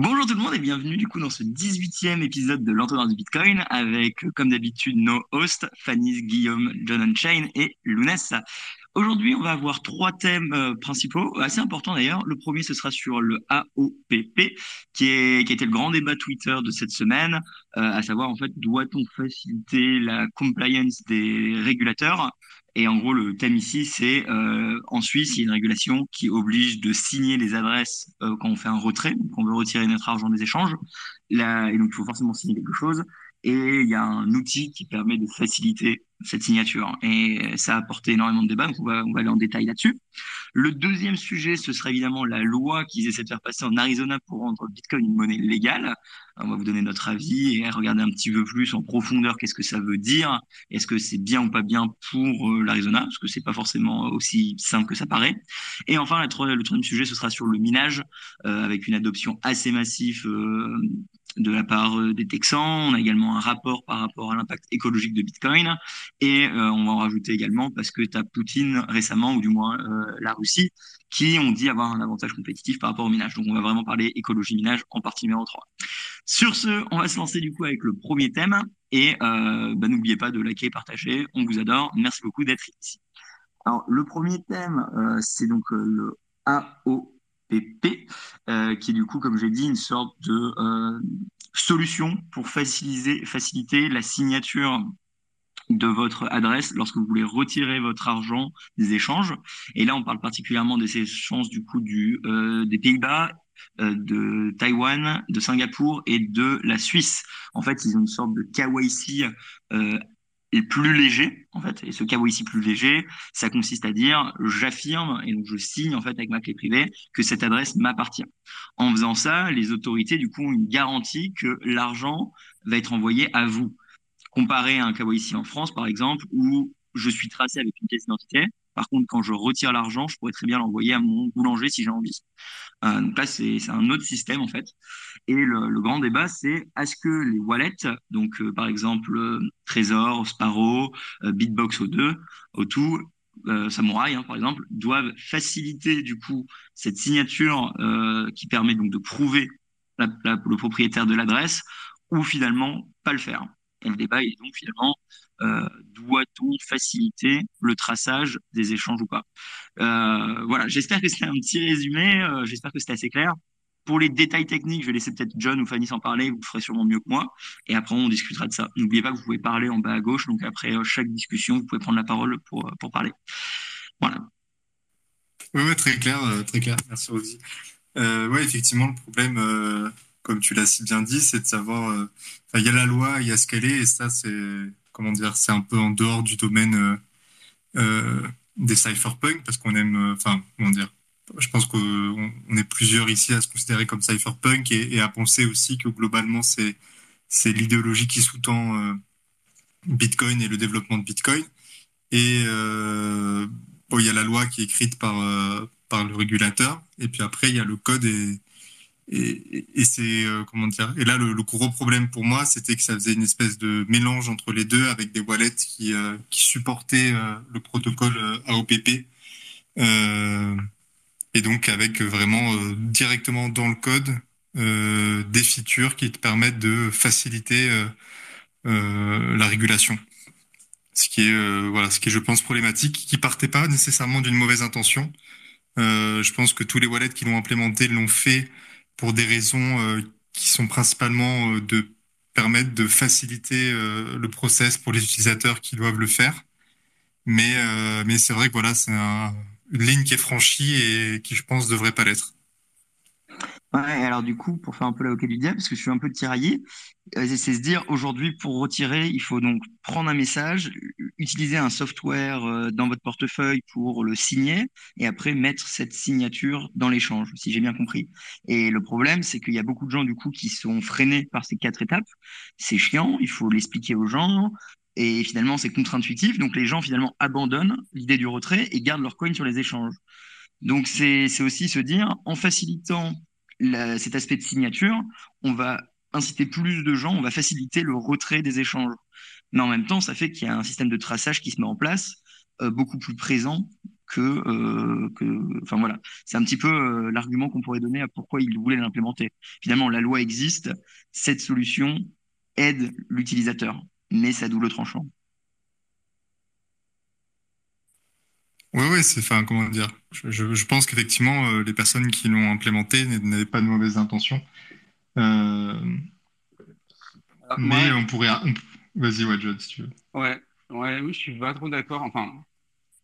Bonjour tout le monde et bienvenue du coup dans ce 18e épisode de l'entonnoir du Bitcoin avec comme d'habitude nos hosts Fanny, Guillaume, John Chain et Lounès. Aujourd'hui, on va avoir trois thèmes euh, principaux, assez importants d'ailleurs. Le premier, ce sera sur le AOPP, qui, est, qui a été le grand débat Twitter de cette semaine, euh, à savoir en fait, doit-on faciliter la compliance des régulateurs? Et en gros, le thème ici, c'est euh, en Suisse, il y a une régulation qui oblige de signer les adresses quand on fait un retrait, quand on veut retirer notre argent des échanges. Là, et donc, il faut forcément signer quelque chose. Et il y a un outil qui permet de faciliter cette signature. Et ça a apporté énormément de débats, donc on va, aller en détail là-dessus. Le deuxième sujet, ce sera évidemment la loi qu'ils essaient de faire passer en Arizona pour rendre Bitcoin une monnaie légale. On va vous donner notre avis et regarder un petit peu plus en profondeur qu'est-ce que ça veut dire. Est-ce que c'est bien ou pas bien pour euh, l'Arizona? Parce que c'est pas forcément aussi simple que ça paraît. Et enfin, le troisième sujet, ce sera sur le minage, euh, avec une adoption assez massive euh, de la part euh, des Texans. On a également un rapport par rapport à l'impact écologique de Bitcoin. Et euh, on va en rajouter également parce que tu as Poutine récemment, ou du moins euh, la Russie, qui ont dit avoir un avantage compétitif par rapport au minage. Donc on va vraiment parler écologie-minage en partie numéro 3. Sur ce, on va se lancer du coup avec le premier thème. Et bah, n'oubliez pas de liker et partager. On vous adore. Merci beaucoup d'être ici. Alors le premier thème, c'est donc le AO PP, euh, qui est du coup, comme j'ai dit, une sorte de euh, solution pour faciliter, la signature de votre adresse lorsque vous voulez retirer votre argent des échanges. Et là, on parle particulièrement des échanges du coup du, euh, des Pays-Bas, de Taïwan, de Singapour et de la Suisse. En fait, ils ont une sorte de KYC euh, est plus léger, en fait. Et ce ici plus léger, ça consiste à dire, j'affirme, et donc je signe, en fait, avec ma clé privée, que cette adresse m'appartient. En faisant ça, les autorités, du coup, ont une garantie que l'argent va être envoyé à vous. Comparé à un ici en France, par exemple, où je suis tracé avec une pièce d'identité, par contre, quand je retire l'argent, je pourrais très bien l'envoyer à mon boulanger si j'ai envie. Euh, donc là, c'est un autre système en fait. Et le, grand débat, c'est est-ce que les wallets, donc euh, par exemple euh, Trésor, Sparrow, Bitbox O2, O2, Samurai hein, par exemple, doivent faciliter du coup cette signature qui permet donc de prouver le propriétaire de l'adresse ou finalement pas le faire? Et le débat est donc finalement euh, doit-on faciliter le traçage des échanges ou pas? Euh, Voilà, j'espère que c'était un petit résumé, euh, j'espère que c'était assez clair. Pour les détails techniques, je vais laisser peut-être John ou Fanny s'en parler, vous ferez sûrement mieux que moi, et après on discutera de ça. N'oubliez pas que vous pouvez parler en bas à gauche, donc après chaque discussion, vous pouvez prendre la parole pour, pour parler. Voilà. Oui, très clair, très clair, merci Rosie. oui, effectivement, le problème, comme tu l'as si bien dit, c'est de savoir, il y a la loi, il y a ce qu'elle est, et ça, c'est comment dire, c'est un peu en dehors du domaine euh, euh, des cypherpunk parce qu'on aime, euh, enfin, comment dire, je pense qu'on est plusieurs ici à se considérer comme cypherpunk et, à penser aussi que globalement c'est c'est l'idéologie qui sous-tend Bitcoin et le développement de Bitcoin. Et bon, il y a la loi qui est écrite par par le régulateur et puis après il y a le code et et, c'est euh, comment dire Et là, le, gros problème pour moi, c'était que ça faisait une espèce de mélange entre les deux, avec des wallets qui, euh, qui supportaient euh, le protocole AOPP, et donc avec vraiment directement dans le code des features qui te permettent de faciliter la régulation. Ce qui est voilà, ce qui est, je pense, problématique, qui partait pas nécessairement d'une mauvaise intention. je pense que tous les wallets qui l'ont implémenté l'ont fait pour des raisons euh, qui sont principalement euh, de permettre de faciliter euh, le process pour les utilisateurs qui doivent le faire. Mais, mais c'est vrai que voilà, c'est une ligne qui est franchie et qui, je pense, devrait pas l'être. Ouais, alors du coup, pour faire un peu l'avocat du diable, parce que je suis un peu tiraillé, euh, c'est se dire aujourd'hui pour retirer, il faut donc prendre un message, utiliser un software euh, dans votre portefeuille pour le signer et après mettre cette signature dans l'échange, si j'ai bien compris. Et le problème, c'est qu'il y a beaucoup de gens du coup qui sont freinés par ces quatre étapes. C'est chiant, il faut l'expliquer aux gens. Et finalement, c'est contre-intuitif. Donc, les gens, finalement, abandonnent l'idée du retrait et gardent leur coin sur les échanges. Donc, c'est aussi se dire, en facilitant cet aspect de signature, on va inciter plus de gens, on va faciliter le retrait des échanges. Mais en même temps, ça fait qu'il y a un système de traçage qui se met en place, euh, beaucoup plus présent que, euh, que enfin voilà, c'est un petit peu euh, l'argument qu'on pourrait donner à pourquoi ils voulaient l'implémenter. Finalement, la loi existe, cette solution aide l'utilisateur, mais ça double tranchant. Oui, oui, c'est, enfin, comment dire, je, je pense qu'effectivement, euh, les personnes qui l'ont implémenté n'avaient pas de mauvaises intentions. Euh, Ah, mais Ouais, on pourrait, on- vas-y, ouais, John, si tu veux. ouais, ouais, oui, je suis pas trop d'accord. Enfin,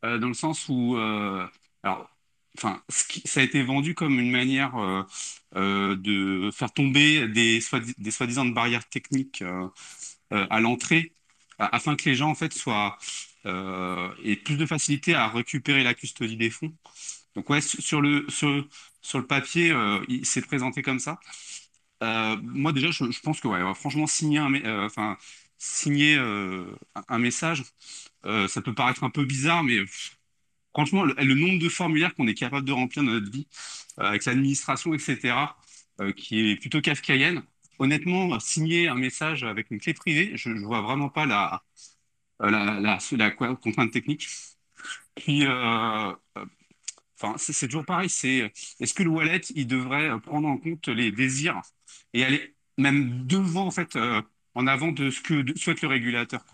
euh, dans le sens où, euh, alors, enfin, ce qui- ça a été vendu comme une manière euh, euh, de faire tomber des soi, des soi-disant barrières techniques à l'entrée, a- afin que les gens soient euh, aient plus de facilité à récupérer la custodie des fonds. Donc ouais, sur le sur, le papier, euh, il s'est présenté comme ça. Euh, moi déjà, je, pense que ouais, franchement, signer un, euh, euh, message, euh, ça peut paraître un peu bizarre, mais franchement, le, nombre de formulaires qu'on est capable de remplir dans notre vie, euh, avec l'administration, etc., euh, qui est plutôt kafkaïenne. Honnêtement, signer un message avec une clé privée, je, je vois vraiment pas la, la, la, la contrainte technique. Puis, euh, euh, Enfin, c'est toujours pareil. Est-ce que le wallet il devrait euh, prendre en compte les désirs et aller même devant en fait euh, en avant de ce que souhaite le régulateur.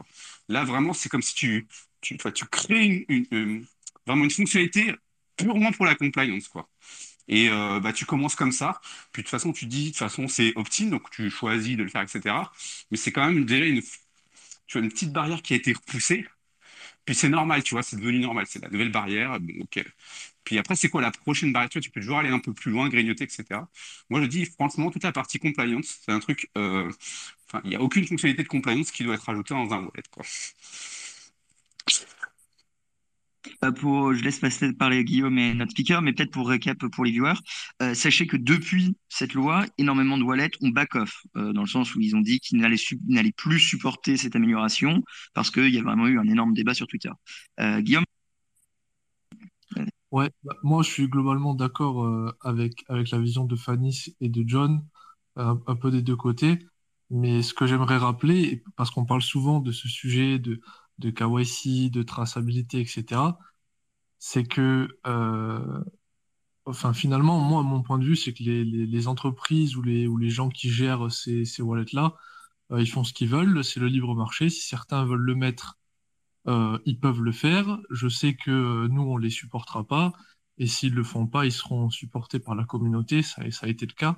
Là vraiment c'est comme si tu tu tu crées une, vraiment une fonctionnalité purement pour la compliance. Et euh, bah tu commences comme ça. Puis de toute façon tu dis de toute façon c'est opt-in donc tu choisis de le faire etc. Mais c'est quand même déjà une petite barrière qui a été repoussée. Puis c'est normal, tu vois, c'est devenu normal, c'est la nouvelle barrière. Bon. Puis après, c'est quoi la prochaine barrière? Tu peux toujours aller un peu plus loin, grignoter, etc. Moi, je dis, franchement, toute la partie compliance, c'est un truc, euh, il n'y a aucune fonctionnalité de compliance qui doit être ajoutée dans un wallet. Pour, je laisse passer parler Guillaume et notre speaker, mais peut-être pour récap pour les viewers, euh, sachez que depuis cette loi, énormément de wallets ont back-off, euh, dans le sens où ils ont dit qu'ils n'allaient plus supporter cette amélioration, parce qu'il y a vraiment eu un énorme débat sur Twitter. Euh, Guillaume, Ouais, bah, moi je suis globalement d'accord avec, avec la vision de Fanny et de John, un, peu des deux côtés. Mais ce que j'aimerais rappeler, parce qu'on parle souvent de ce sujet de, de KYC, de traçabilité, etc., c'est que, euh, enfin finalement, moi, mon point de vue, c'est que les, entreprises ou les, gens qui gèrent ces, wallets-là, euh, ils font ce qu'ils veulent, c'est le libre marché. Si certains veulent le mettre euh, ils peuvent le faire. Je sais que nous, on les supportera pas. Et s'ils le font pas, ils seront supportés par la communauté. Ça, a été le cas.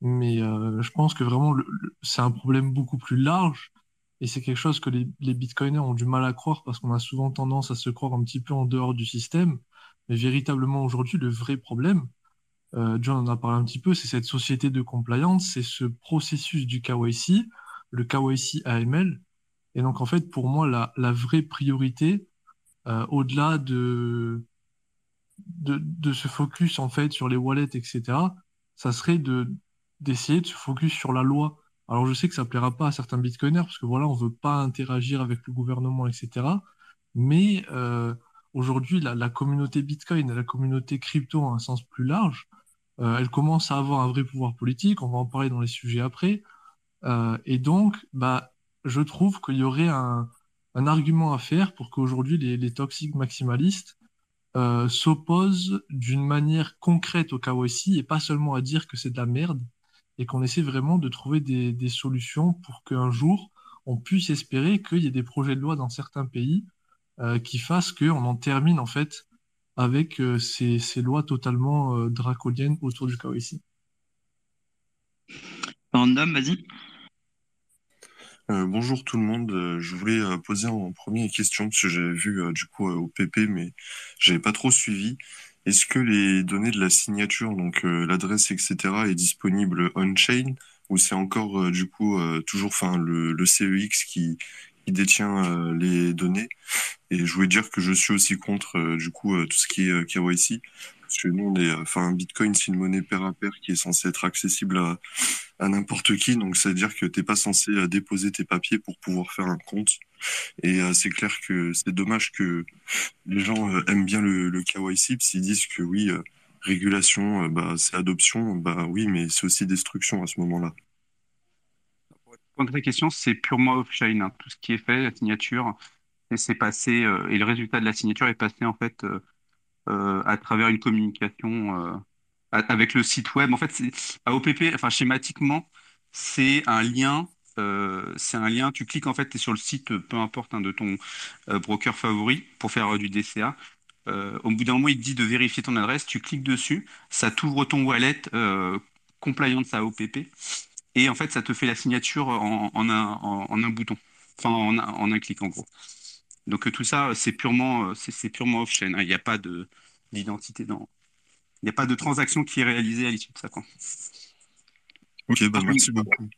Mais je pense que vraiment, c'est un problème beaucoup plus large. Et c'est quelque chose que les, les bitcoiners ont du mal à croire parce qu'on a souvent tendance à se croire un petit peu en dehors du système. Mais véritablement, aujourd'hui, le vrai problème, euh, John en a parlé un petit peu, c'est cette société de compliance, c'est ce processus du KYC, le KYC AML. Et donc, en fait, pour moi, la, la vraie priorité, euh, au-delà de, de, de se focus, en fait, sur les wallets, etc., ça serait de, d'essayer de se focus sur la loi. Alors, je sais que ça plaira pas à certains bitcoiners, parce que voilà, on veut pas interagir avec le gouvernement, etc. Mais, euh, aujourd'hui, la, communauté bitcoin et la communauté crypto, en un sens plus large, euh, elle commence à avoir un vrai pouvoir politique. On va en parler dans les sujets après. Euh, et donc, bah, je trouve qu'il y aurait un, argument à faire pour qu'aujourd'hui les, les toxiques maximalistes s'opposent d'une manière concrète au KYC et pas seulement à dire que c'est de la merde et qu'on essaie vraiment de trouver des, des solutions pour qu'un jour on puisse espérer qu'il y ait des projets de loi dans certains pays euh, qui fassent qu'on en termine en fait avec euh, ces, ces lois totalement euh, draconiennes autour du KYC. Random, vas-y. Euh, bonjour tout le monde. Euh, je voulais euh, poser en première question parce que j'avais vu euh, du coup euh, au PP, mais j'avais pas trop suivi. Est-ce que les données de la signature, donc euh, l'adresse, etc., est disponible on-chain ou c'est encore euh, du coup euh, toujours, enfin le, le CEX qui, détient les données? Et je voulais dire que je suis aussi contre du coup tout ce qui est KYC parce que nous, on est, enfin Bitcoin, c'est une monnaie pair à pair qui est censée être accessible à n'importe qui. Donc, ça veut dire que t'es pas censé déposer tes papiers pour pouvoir faire un compte. Et euh, c'est clair que c'est dommage que les gens euh, aiment bien le, le KYC, s'ils disent que oui, euh, régulation, euh, bah, c'est adoption, bah oui, mais c'est aussi destruction à ce moment-là. Pour à ta question, c'est purement off-chain, hein. Tout ce qui est fait, la signature, et c'est passé, et le résultat de la signature est passé en fait à travers une communication avec le site web. En fait, c'est AOPP, enfin schématiquement, c'est un lien. C'est un lien, tu cliques en fait, tu es sur le site, peu importe, hein, de ton broker favori pour faire du DCA. au bout d'un moment, il te dit de vérifier ton adresse, tu cliques dessus, ça t'ouvre ton wallet compliant à AOPP, et en fait, ça te fait la signature en, un, bouton, enfin en, en, un clic en gros. Donc tout ça, c'est purement, purement off-chain. Hein. Il n'y a pas d'identité dans, il n'y a pas de transaction qui est réalisée à l'issue de ça. Quoi. Ok, bah, merci beaucoup.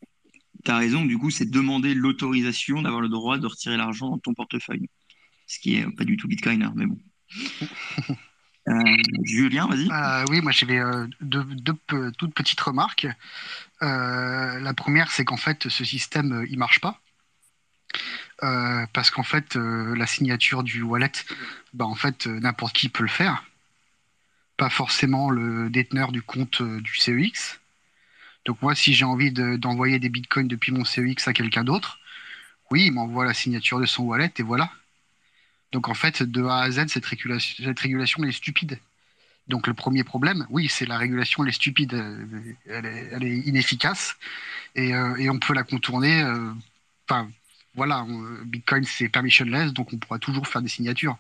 Tu as raison, du coup, c'est demander l'autorisation d'avoir le droit de retirer l'argent dans ton portefeuille. Ce qui n'est pas du tout Bitcoin, hein, mais bon. Euh, Julien, vas-y. Euh, oui, moi j'avais euh, deux, toutes petites remarques. la première, c'est qu'en fait, ce système, il marche pas. parce qu'en fait, la signature du wallet, bah, en fait, n'importe qui peut le faire pas forcément le déteneur du compte euh, du CEX. Donc moi, si j'ai envie d'envoyer des bitcoins depuis mon CEX à quelqu'un d'autre, oui, il m'envoie la signature de son wallet et voilà. Donc en fait, de A à Z, cette régulation, cette régulation elle est stupide. Donc le premier problème, oui, c'est la régulation, elle est stupide, elle est, inefficace et, euh, et, on peut la contourner. Euh, enfin, voilà, Bitcoin c'est permissionless, donc on pourra toujours faire des signatures.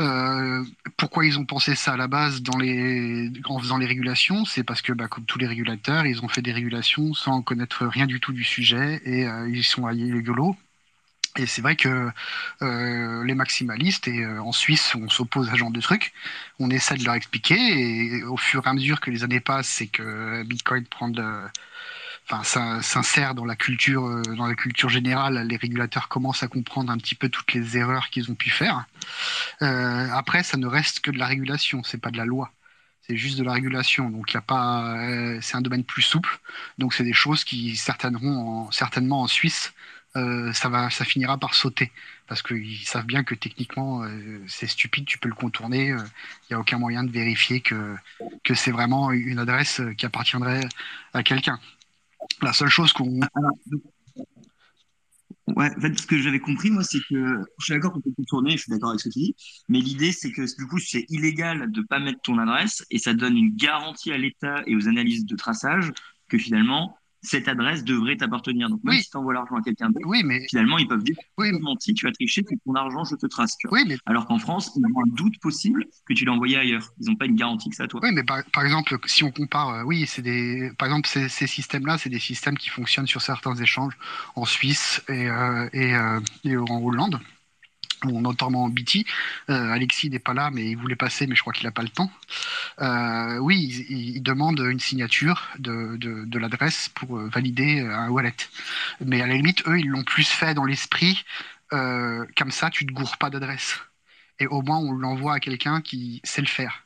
Euh, pourquoi ils ont pensé ça à la base dans les, en faisant les régulations? C'est parce que, bah, comme tous les régulateurs, ils ont fait des régulations sans connaître rien du tout du sujet et euh, ils sont allés YOLO. Et c'est vrai que euh, les maximalistes, et en Suisse, on s'oppose à ce genre de trucs, on essaie de leur expliquer, et au fur et à mesure que les années passent c'est que Bitcoin prend de, enfin, ça s'insère dans la culture, euh, dans la culture générale. Les régulateurs commencent à comprendre un petit peu toutes les erreurs qu'ils ont pu faire. Euh, après, ça ne reste que de la régulation, c'est pas de la loi. C'est juste de la régulation, donc il a pas. Euh, c'est un domaine plus souple, donc c'est des choses qui certainement en, certainement en Suisse, ça va, ça finira par sauter parce qu'ils savent bien que techniquement c'est stupide, tu peux le contourner, il n'y a aucun moyen de vérifier que, que c'est vraiment une adresse qui appartiendrait à quelqu'un. La seule chose qu'on. Ouais, en fait, ce que j'avais compris, moi, c'est que je suis d'accord qu'on peut contourner, je suis d'accord avec ce que tu dis, mais l'idée, c'est que du coup, c'est illégal de ne pas mettre ton adresse et ça donne une garantie à l'État et aux analyses de traçage que finalement, cette adresse devrait t'appartenir. Donc, même si tu envoies l'argent à quelqu'un d'autre, oui, mais... finalement, ils peuvent dire Oui, menti, tu as triché, c'est ton argent, je te trace. Oui, mais... Alors qu'en France, ils ont un doute possible que tu l'as envoyé ailleurs. Ils n'ont pas une garantie que à toi. Oui, mais par, exemple, si on compare, euh, oui, c'est des. Par exemple, ces, systèmes-là, c'est des systèmes qui fonctionnent sur certains échanges en Suisse et, euh, et, euh, et en Hollande notamment BT. Euh, Alexis n'est pas là, mais il voulait passer, mais je crois qu'il n'a pas le temps. Euh, oui, il, demande une signature de, de, l'adresse pour euh, valider un wallet. Mais à la limite, eux, ils l'ont plus fait dans l'esprit. comme ça, tu ne te gourres pas d'adresse. Et au moins, on l'envoie à quelqu'un qui sait le faire.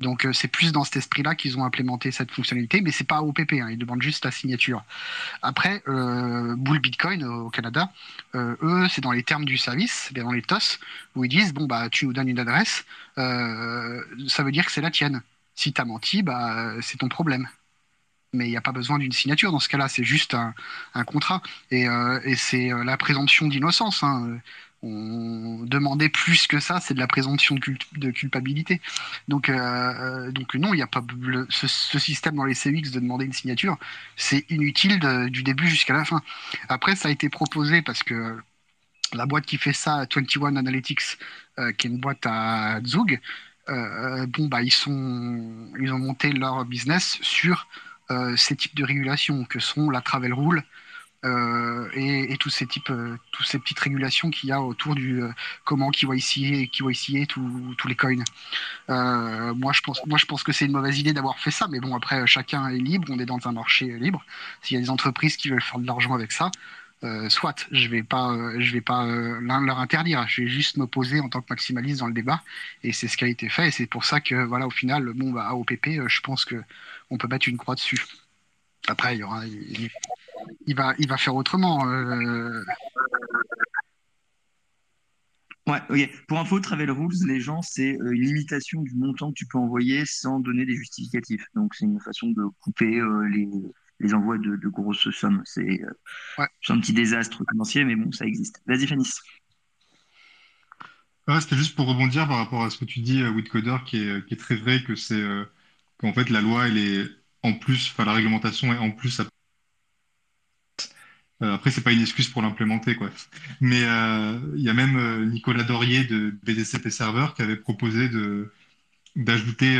Donc euh, c'est plus dans cet esprit-là qu'ils ont implémenté cette fonctionnalité, mais c'est pas OPP, hein, ils demandent juste la signature. Après, euh, Bull Bitcoin au Canada, euh, eux, c'est dans les termes du service, dans les TOS, où ils disent bon bah tu nous donnes une adresse, ça veut dire que c'est la tienne. Si tu as menti, bah c'est ton problème mais il n'y a pas besoin d'une signature dans ce cas-là, c'est juste un, contrat. Et, c'est la présomption d'innocence. Hein on demandait plus que ça, c'est de la présomption de, culpabilité. Donc, euh, euh, donc non, il n'y a pas ce, système dans les CX de demander une signature, c'est inutile du début jusqu'à la fin. Après, ça a été proposé parce que la boîte qui fait ça, 21 Analytics, euh, qui est une boîte à Zug, bon bah ils ils ont monté leur business sur ces types de régulations que sont la travel rule, euh, et, tous ces types, euh, toutes ces petites régulations qu'il y a autour du euh, comment qui KYC, KYC tous tous les coins. moi, je pense, moi, je pense que c'est une mauvaise idée d'avoir fait ça, mais bon, après, chacun est libre, on est dans un marché libre. S'il y a des entreprises qui veulent faire de l'argent avec ça, soit, je vais pas, je vais pas leur interdire. Je vais juste m'opposer en tant que maximaliste dans le débat, et c'est ce qui a été fait. Et c'est pour ça que, voilà, au final, bon, bah, AOPP, je pense que on peut mettre une croix dessus. Après, il y aura, il va, il va faire autrement. Euh. Ouais, ok. Pour info, Travel Rules, les gens, c'est euh, une limitation du montant que tu peux envoyer sans donner des justificatifs. Donc, c'est une façon de couper euh, les, les, envois de, grosses sommes. C'est un petit désastre financier, mais bon, ça existe. Vas-y, Fanis. Ouais, c'était juste pour rebondir par rapport à ce que tu dis, euh, Whitcoder, qui est, qui est très vrai que c'est euh, qu'en fait la loi, elle est en plus, enfin la réglementation est en plus. Euh, après, c'est pas une excuse pour l'implémenter, quoi. Mais euh, il y a même euh, Nicolas Dorier de BDCP Server qui avait proposé d'ajouter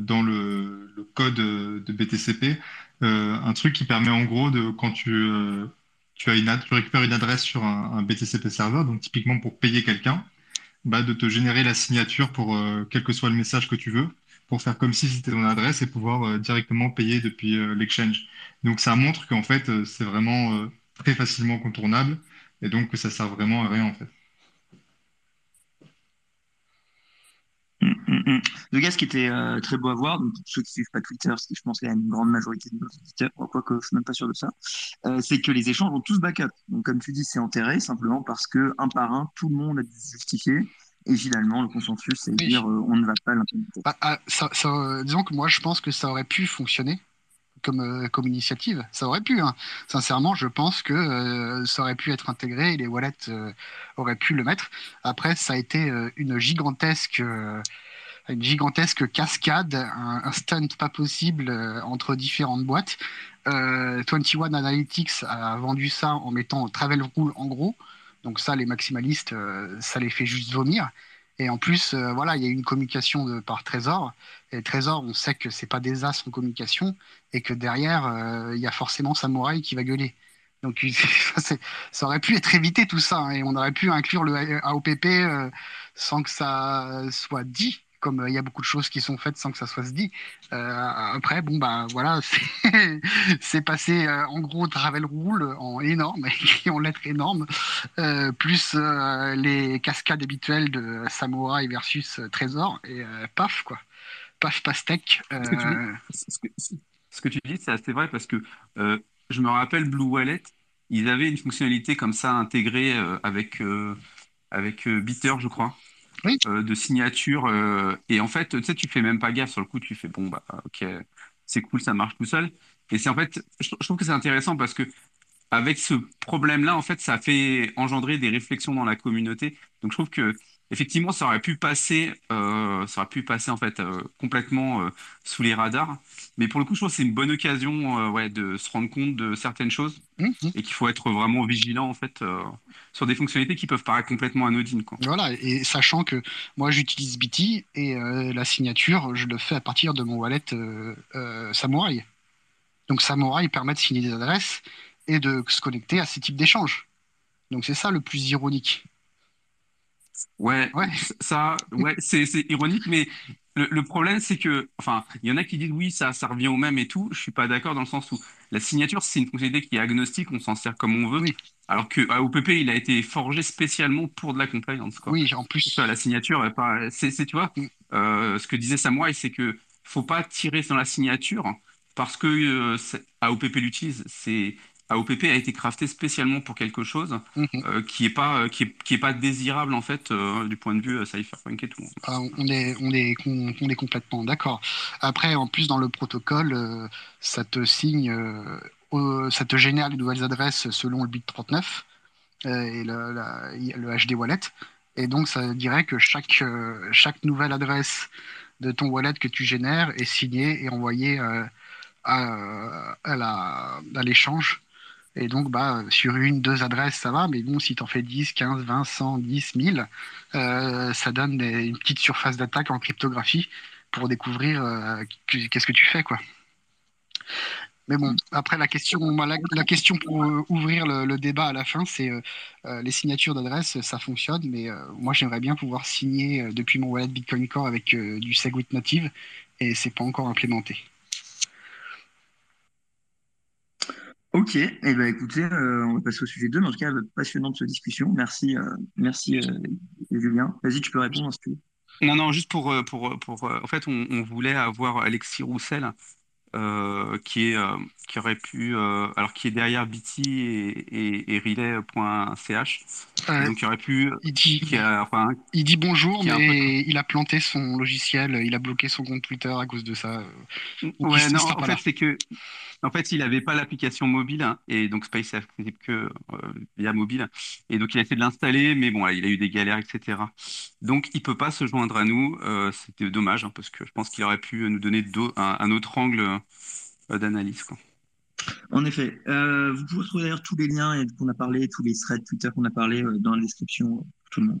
dans le, code de BTCP un truc qui permet en gros de quand tu as une récupères une adresse sur un, BTCP serveur, donc typiquement pour payer quelqu'un, bah, de te générer la signature pour quel que soit le message que tu veux, pour faire comme si c'était ton adresse et pouvoir directement payer depuis l'exchange. Donc ça montre qu'en fait c'est vraiment très facilement contournable et donc que ça sert vraiment à rien en fait. Mm, mm, mm. Le gars, ce qui était euh, très beau à voir, donc pour ceux qui suivent pas Twitter, ce qui je pense qu'il y a une grande majorité de nos auditeurs, quoique je suis même pas sûr de ça, euh, c'est que les échanges ont tous backup. Donc comme tu dis, c'est enterré simplement parce que un par un, tout le monde a dû se justifier. Et finalement, le consensus, c'est de Oui. dire euh, on ne va pas l'implémenter. Bah, ah, ça, ça, euh, disons que moi, je pense que ça aurait pu fonctionner comme, euh, comme initiative. Ça aurait pu. hein. Sincèrement, je pense que euh, ça aurait pu être intégré et les wallets euh, auraient pu le mettre. Après, ça a été une gigantesque, une gigantesque cascade, un, un stunt pas possible entre différentes boîtes. Euh, 21 Analytics a vendu ça en mettant Travel Rule en gros. Donc ça, les maximalistes, ça les fait juste vomir. Et en plus, euh, voilà, il y a eu une communication de, par Trésor. Et Trésor, on sait que c'est pas des as en communication et que derrière, euh, il y a forcément Samouraï qui va gueuler. Donc ça, aurait pu être évité tout ça hein, et on aurait pu inclure le AOPP euh, sans que ça soit dit, comme euh, il y a beaucoup de choses qui sont faites sans que ça soit se dit. Euh, après, bon bah voilà, c'est passé euh, en gros Travel Rule en énorme, écrit en lettres énormes, plus les cascades habituelles de Samouraï versus Trésor et paf quoi, paf pastèque. Ce que tu dis, ce que, ce que tu dis, c'est assez vrai parce que je me rappelle Blue Wallet, ils avaient une fonctionnalité comme ça intégrée avec, euh, avec euh, Bitter, je crois, Euh, de signature. euh, et en fait, tu sais, tu fais même pas gaffe sur le coup, tu fais bon, bah, ok, c'est cool, ça marche tout seul. Et c'est en fait, je, je trouve que c'est intéressant parce que avec ce problème-là, en fait, ça fait engendrer des réflexions dans la communauté. Donc, je trouve que effectivement, ça aurait pu passer, euh, ça aurait pu passer en fait euh, complètement euh, sous les radars. Mais pour le coup, je trouve que c'est une bonne occasion, ouais, de se rendre compte de certaines choses hum. et qu'il faut être vraiment vigilant en fait sur des fonctionnalités qui peuvent paraître complètement anodines, quoi. Voilà, et sachant que moi j'utilise BT et la signature, je le fais à partir de mon wallet Samouraï. Donc Samouraï permet de signer des adresses et de se connecter à ces types d'échanges. Donc c'est ça le plus ironique. Ouais, Ouais. ça, ouais, c'est c'est ironique, mais le, le problème, c'est que, enfin, il y en a qui disent oui, ça, ça revient au même et tout. Je suis pas d'accord dans le sens où la signature, c'est une fonctionnalité qui est agnostique, on s'en sert comme on veut. Oui. Alors que AOPP, il a été forgé spécialement pour de la compliance, quoi. Oui, en plus, Ça, la signature, c'est, tu vois, Mm. euh, ce que disait Samurai, c'est que faut pas tirer sur la signature parce que euh, AOPP l'utilise. C'est AOPP a été crafté spécialement pour quelque chose mhm. euh, qui est pas euh, qui est, qui est pas désirable en fait euh, du point de vue euh, cypherpunk et tout. Ah, on est, on est, on, on est complètement d'accord. Après, en plus, dans le protocole, ça te signe, ça te génère les nouvelles adresses selon le bit 39 euh, et le, la- le HD wallet. Et donc, ça dirait que chaque, chaque nouvelle adresse de ton wallet que tu génères est signée et envoyée à, à l'échange. Et donc, bah, sur une, deux adresses, ça va, mais bon, si tu en fais 10, 15, 20, 100, 10, 1000, euh, ça donne une petite surface d'attaque en cryptographie pour découvrir euh, qu- qu'est-ce que tu fais, quoi. Mais bon, après, la question, la, la question pour euh, ouvrir le, débat à la fin, c'est euh, les signatures d'adresse, ça fonctionne, mais moi, j'aimerais bien pouvoir signer depuis mon wallet Bitcoin Core avec du Segwit native, et c'est pas encore implémenté. Ok, et eh ben écoutez, euh, on va passer au sujet 2, mais en tout cas, passionnante discussion. Merci, euh, merci euh, Julien. Vas-y, tu peux répondre si tu veux. Non non juste pour pour pour en fait on voulait avoir Alexis Roussel euh, qui est euh, qui aurait pu euh, alors qui est derrière BT et, et, et Relay.ch Donc il aurait pu. il dit, qui a- enfin, il dit bonjour, mais il a planté son logiciel, il a bloqué son compte Twitter à cause de ça. Ou Ouais, non, en fait, c'est que, en fait, il avait pas l'application mobile, hein, et donc Space est accessible que via mobile, et donc il a essayé de l'installer, mais bon, il a eu des galères, etc. Donc il peut pas se joindre à nous, c'était dommage, hein, parce que je pense qu'il aurait pu nous donner un, un autre angle d'analyse, quoi. En effet, euh, vous pouvez retrouver d'ailleurs tous les liens et- qu'on a parlé, tous les threads Twitter qu'on a parlé euh, dans la description euh, pour tout le monde.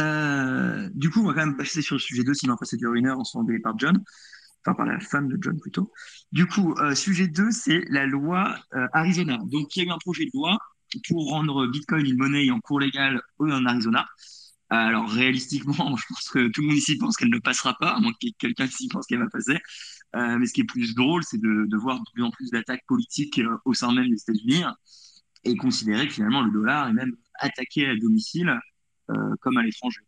Euh, du coup, on va quand même passer sur le sujet 2, sinon après ça dure une heure, on se fait par John, enfin par la femme de John plutôt. Du coup, euh, sujet 2, c'est la loi euh, Arizona. Donc, il y a eu un projet de loi pour rendre Bitcoin une monnaie en cours légal en Arizona. Alors, réalistiquement, je pense que tout le monde ici pense qu'elle ne passera pas, à moins ait quelqu'un qui pense qu'elle va passer. Euh, mais ce qui est plus drôle, c'est de, de voir de plus en plus d'attaques politiques euh, au sein même des États-Unis et considérer que finalement le dollar est même attaqué à domicile euh, comme à l'étranger.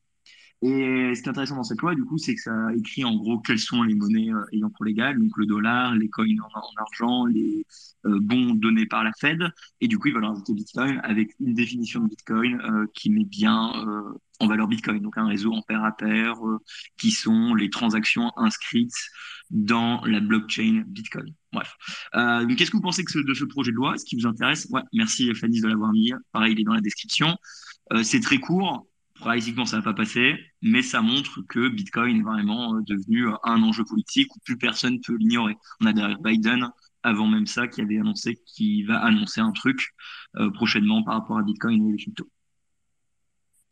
Et ce qui est intéressant dans cette loi, du coup, c'est que ça écrit en gros quelles sont les monnaies euh, ayant cours légal, donc le dollar, les coins en, en argent, les euh, bons donnés par la Fed, et du coup, ils veulent rajouter Bitcoin avec une définition de Bitcoin euh, qui met bien euh, en valeur Bitcoin, donc un réseau en pair à pair, qui sont les transactions inscrites dans la blockchain Bitcoin. Bref. Qu'est-ce que vous pensez ce- de ce projet de loi? Est-ce qui vous intéresse? Ouais, merci Fanny de l'avoir mis. Pareil, il est dans la description. C'est très court. Pratiquement, ça va pas passer, mais ça montre que Bitcoin est vraiment euh, devenu euh, un enjeu politique où plus personne peut l'ignorer. On a d'ailleurs Biden, avant même ça, qui avait annoncé qu'il va annoncer un truc euh, prochainement par rapport à Bitcoin et les cryptos.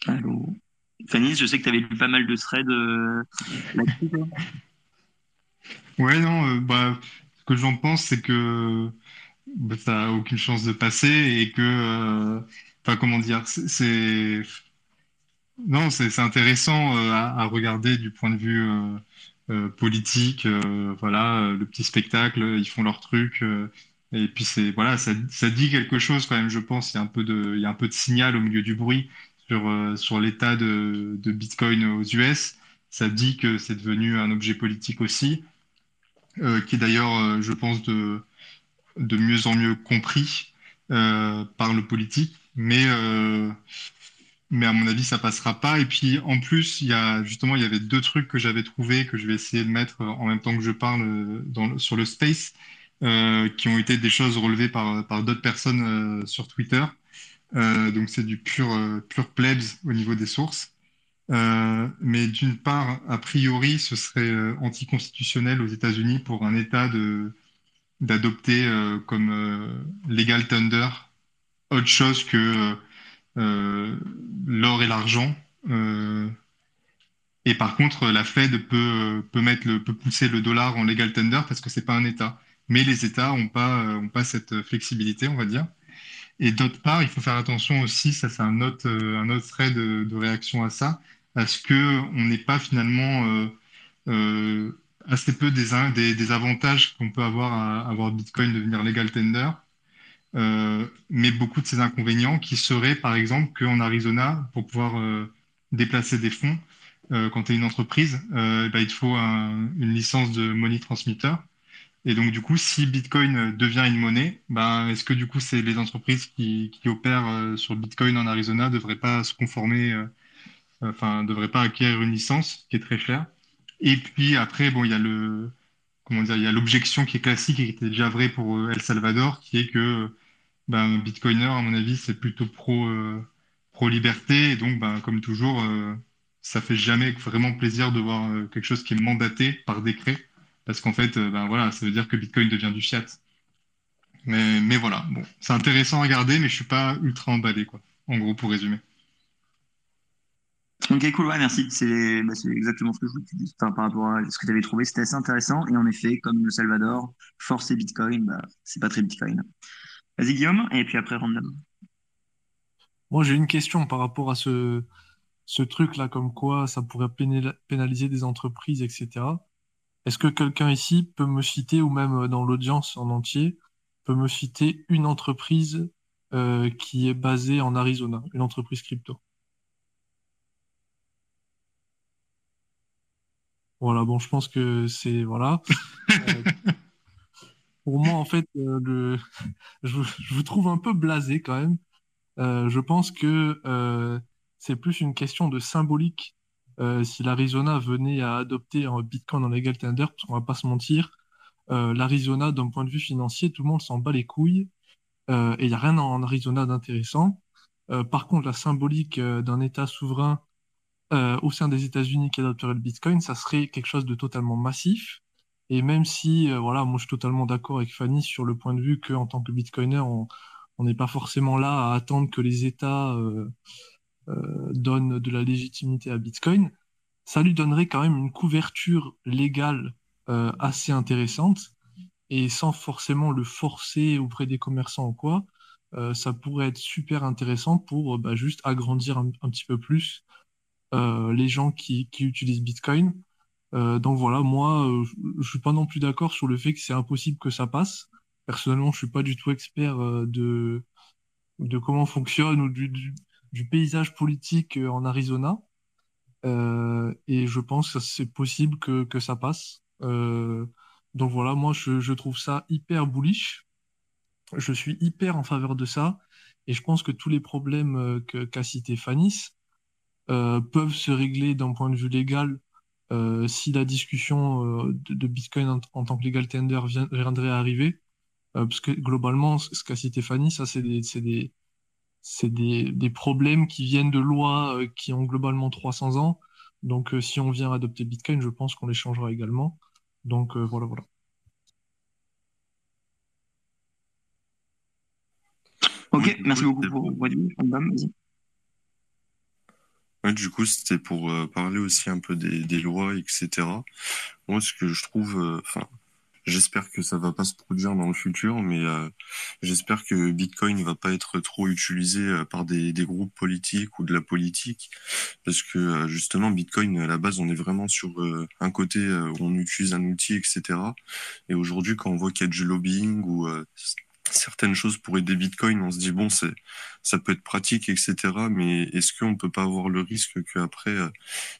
Allô? Fanny, je sais que tu avais lu pas mal de threads euh, là-dessus. Ouais, non, euh, bah, ce que j'en pense, c'est que bah, ça a aucune chance de passer et que, euh, enfin, comment dire, c'est, c'est- non, c'est intéressant euh, à, regarder du point de vue euh, euh, politique. voilà, le petit spectacle, ils font leur truc. et puis c'est, voilà, ça, dit quelque chose quand même, je pense. Il y a un peu de, signal au milieu du bruit sur, l'état de, Bitcoin aux US. Ça dit que c'est devenu un objet politique aussi qui est d'ailleurs, je pense, de, de mieux en mieux compris par le politique. Mais, mais à mon avis, ça passera pas. Et puis, en plus, il y a justement, il y avait deux trucs que j'avais trouvés que je vais essayer de mettre en même temps que je parle euh, sur le space, euh, qui ont été des choses relevées par, d'autres personnes euh, sur Twitter. Euh, donc, c'est du pur, euh, pur plebs au niveau des sources. Euh, mais d'une part, a priori, ce serait euh, anticonstitutionnel aux États-Unis pour un État de d'adopter euh, comme euh, legal tender autre chose que euh, euh, l'or et l'argent. Euh, et par contre, la Fed peut euh, peut pousser le dollar en legal tender parce que c'est pas un État. Mais les États ont pas euh, ont pas cette flexibilité, on va dire. Et d'autre part, il faut faire attention aussi, ça c'est un autre, euh, un autre trait de, réaction à ça, à ce que on n'ait pas finalement euh, euh, assez peu des, des, des avantages qu'on peut avoir à avoir Bitcoin devenir legal tender, euh, mais beaucoup de ces inconvénients qui seraient par exemple qu'en Arizona, pour pouvoir euh, déplacer des fonds, euh, quand tu es une entreprise, euh, bah, il te faut un- une licence de money transmitter. Et donc, du coup, si Bitcoin euh, devient une monnaie, ben, est-ce que du coup, c'est les entreprises qui, qui opèrent euh, sur Bitcoin en Arizona ne devraient pas se conformer, euh, enfin, devraient pas acquérir une licence qui est très chère? Et puis après, bon, il y a le, comment dire, il y a l'objection qui est classique et qui était déjà vraie pour euh, El Salvador, qui est que ben, Bitcoiner, à mon avis, c'est plutôt euh, pro-liberté. Et donc, ben, comme toujours, euh, ça fait jamais vraiment plaisir de voir euh, quelque chose qui est mandaté par décret. Parce qu'en fait, euh, ben voilà, ça veut dire que Bitcoin devient du fiat. Mais, voilà, bon, c'est intéressant à regarder, mais je suis pas ultra emballé, quoi. En gros, pour résumer. Ok, cool, merci. C'est bah, c'est exactement ce que je voulais dire. Par rapport à ce que tu avais trouvé, c'était assez intéressant. Et en effet, comme le Salvador, forcer Bitcoin, bah, c'est pas très Bitcoin. Vas-y, Guillaume, et puis après, random. Moi, j'ai une question par rapport à ce, ce truc-là, comme quoi ça pourrait pénal- pénaliser des entreprises, etc. Est-ce que quelqu'un ici peut me citer, ou même dans l'audience en entier, peut me citer une entreprise euh, qui est basée en Arizona, une entreprise crypto? Voilà, bon, je pense que c'est, voilà. Euh, pour moi, en fait, euh, le, je, je vous trouve un peu blasé quand même, Euh, je pense que euh, c'est plus une question de symbolique. Euh, si l'Arizona venait à adopter un Bitcoin en legal tender, parce qu'on va pas se mentir, euh, l'Arizona, d'un point de vue financier, tout le monde s'en bat les couilles euh, et il n'y a rien en Arizona d'intéressant. Par contre, la symbolique d'un État souverain au sein des États-Unis qui adopterait le Bitcoin, ça serait quelque chose de totalement massif. Et même si, euh, voilà, moi je suis totalement d'accord avec Fanny sur le point de vue qu'en tant que Bitcoiner, on n'est pas forcément là à attendre que les États euh, euh, donnent de la légitimité à Bitcoin, ça lui donnerait quand même une couverture légale assez intéressante et sans forcément le forcer auprès des commerçants ou quoi, ça pourrait être super intéressant pour bah, juste agrandir un, petit peu plus les gens qui utilisent Bitcoin. Euh, donc voilà, moi, euh, je suis pas non plus d'accord sur le fait que c'est impossible que ça passe. Personnellement, je suis pas du tout expert euh, de, de comment fonctionne ou du, du, du paysage politique euh, en Arizona. Euh, et je pense que c'est possible que, que ça passe. Euh, donc voilà, moi, je, je trouve ça hyper bullish. Je suis hyper en faveur de ça. Et je pense que tous les problèmes qu'a cité Fanis peuvent se régler d'un point de vue légal euh, si la discussion euh, de, Bitcoin en, tant que legal tender viendrait à arriver. Euh, parce que globalement, ce qu'a cité Fanny, ça, c'est des, des, problèmes qui viennent de lois qui ont globalement 300 ans. Donc, si on vient adopter Bitcoin, je pense qu'on les changera également. Donc, voilà, voilà. Ok, merci coup, beaucoup pour votre. Ouais, du coup, c'était pour euh, parler aussi un peu des, des lois, etc. Moi, ce que je trouve, euh, enfin, j'espère que ça va pas se produire dans le futur, mais euh, j'espère que Bitcoin va pas être trop utilisé euh, par des, des groupes politiques ou de la politique, parce que justement, Bitcoin, à la base, on est vraiment sur un côté où on utilise un outil, etc. Et aujourd'hui, quand on voit qu'il y a du lobbying ou certaines choses pour aider Bitcoin, on se dit bon, c'est, ça peut être pratique, etc. Mais est-ce qu'on peut pas avoir le risque qu'après euh,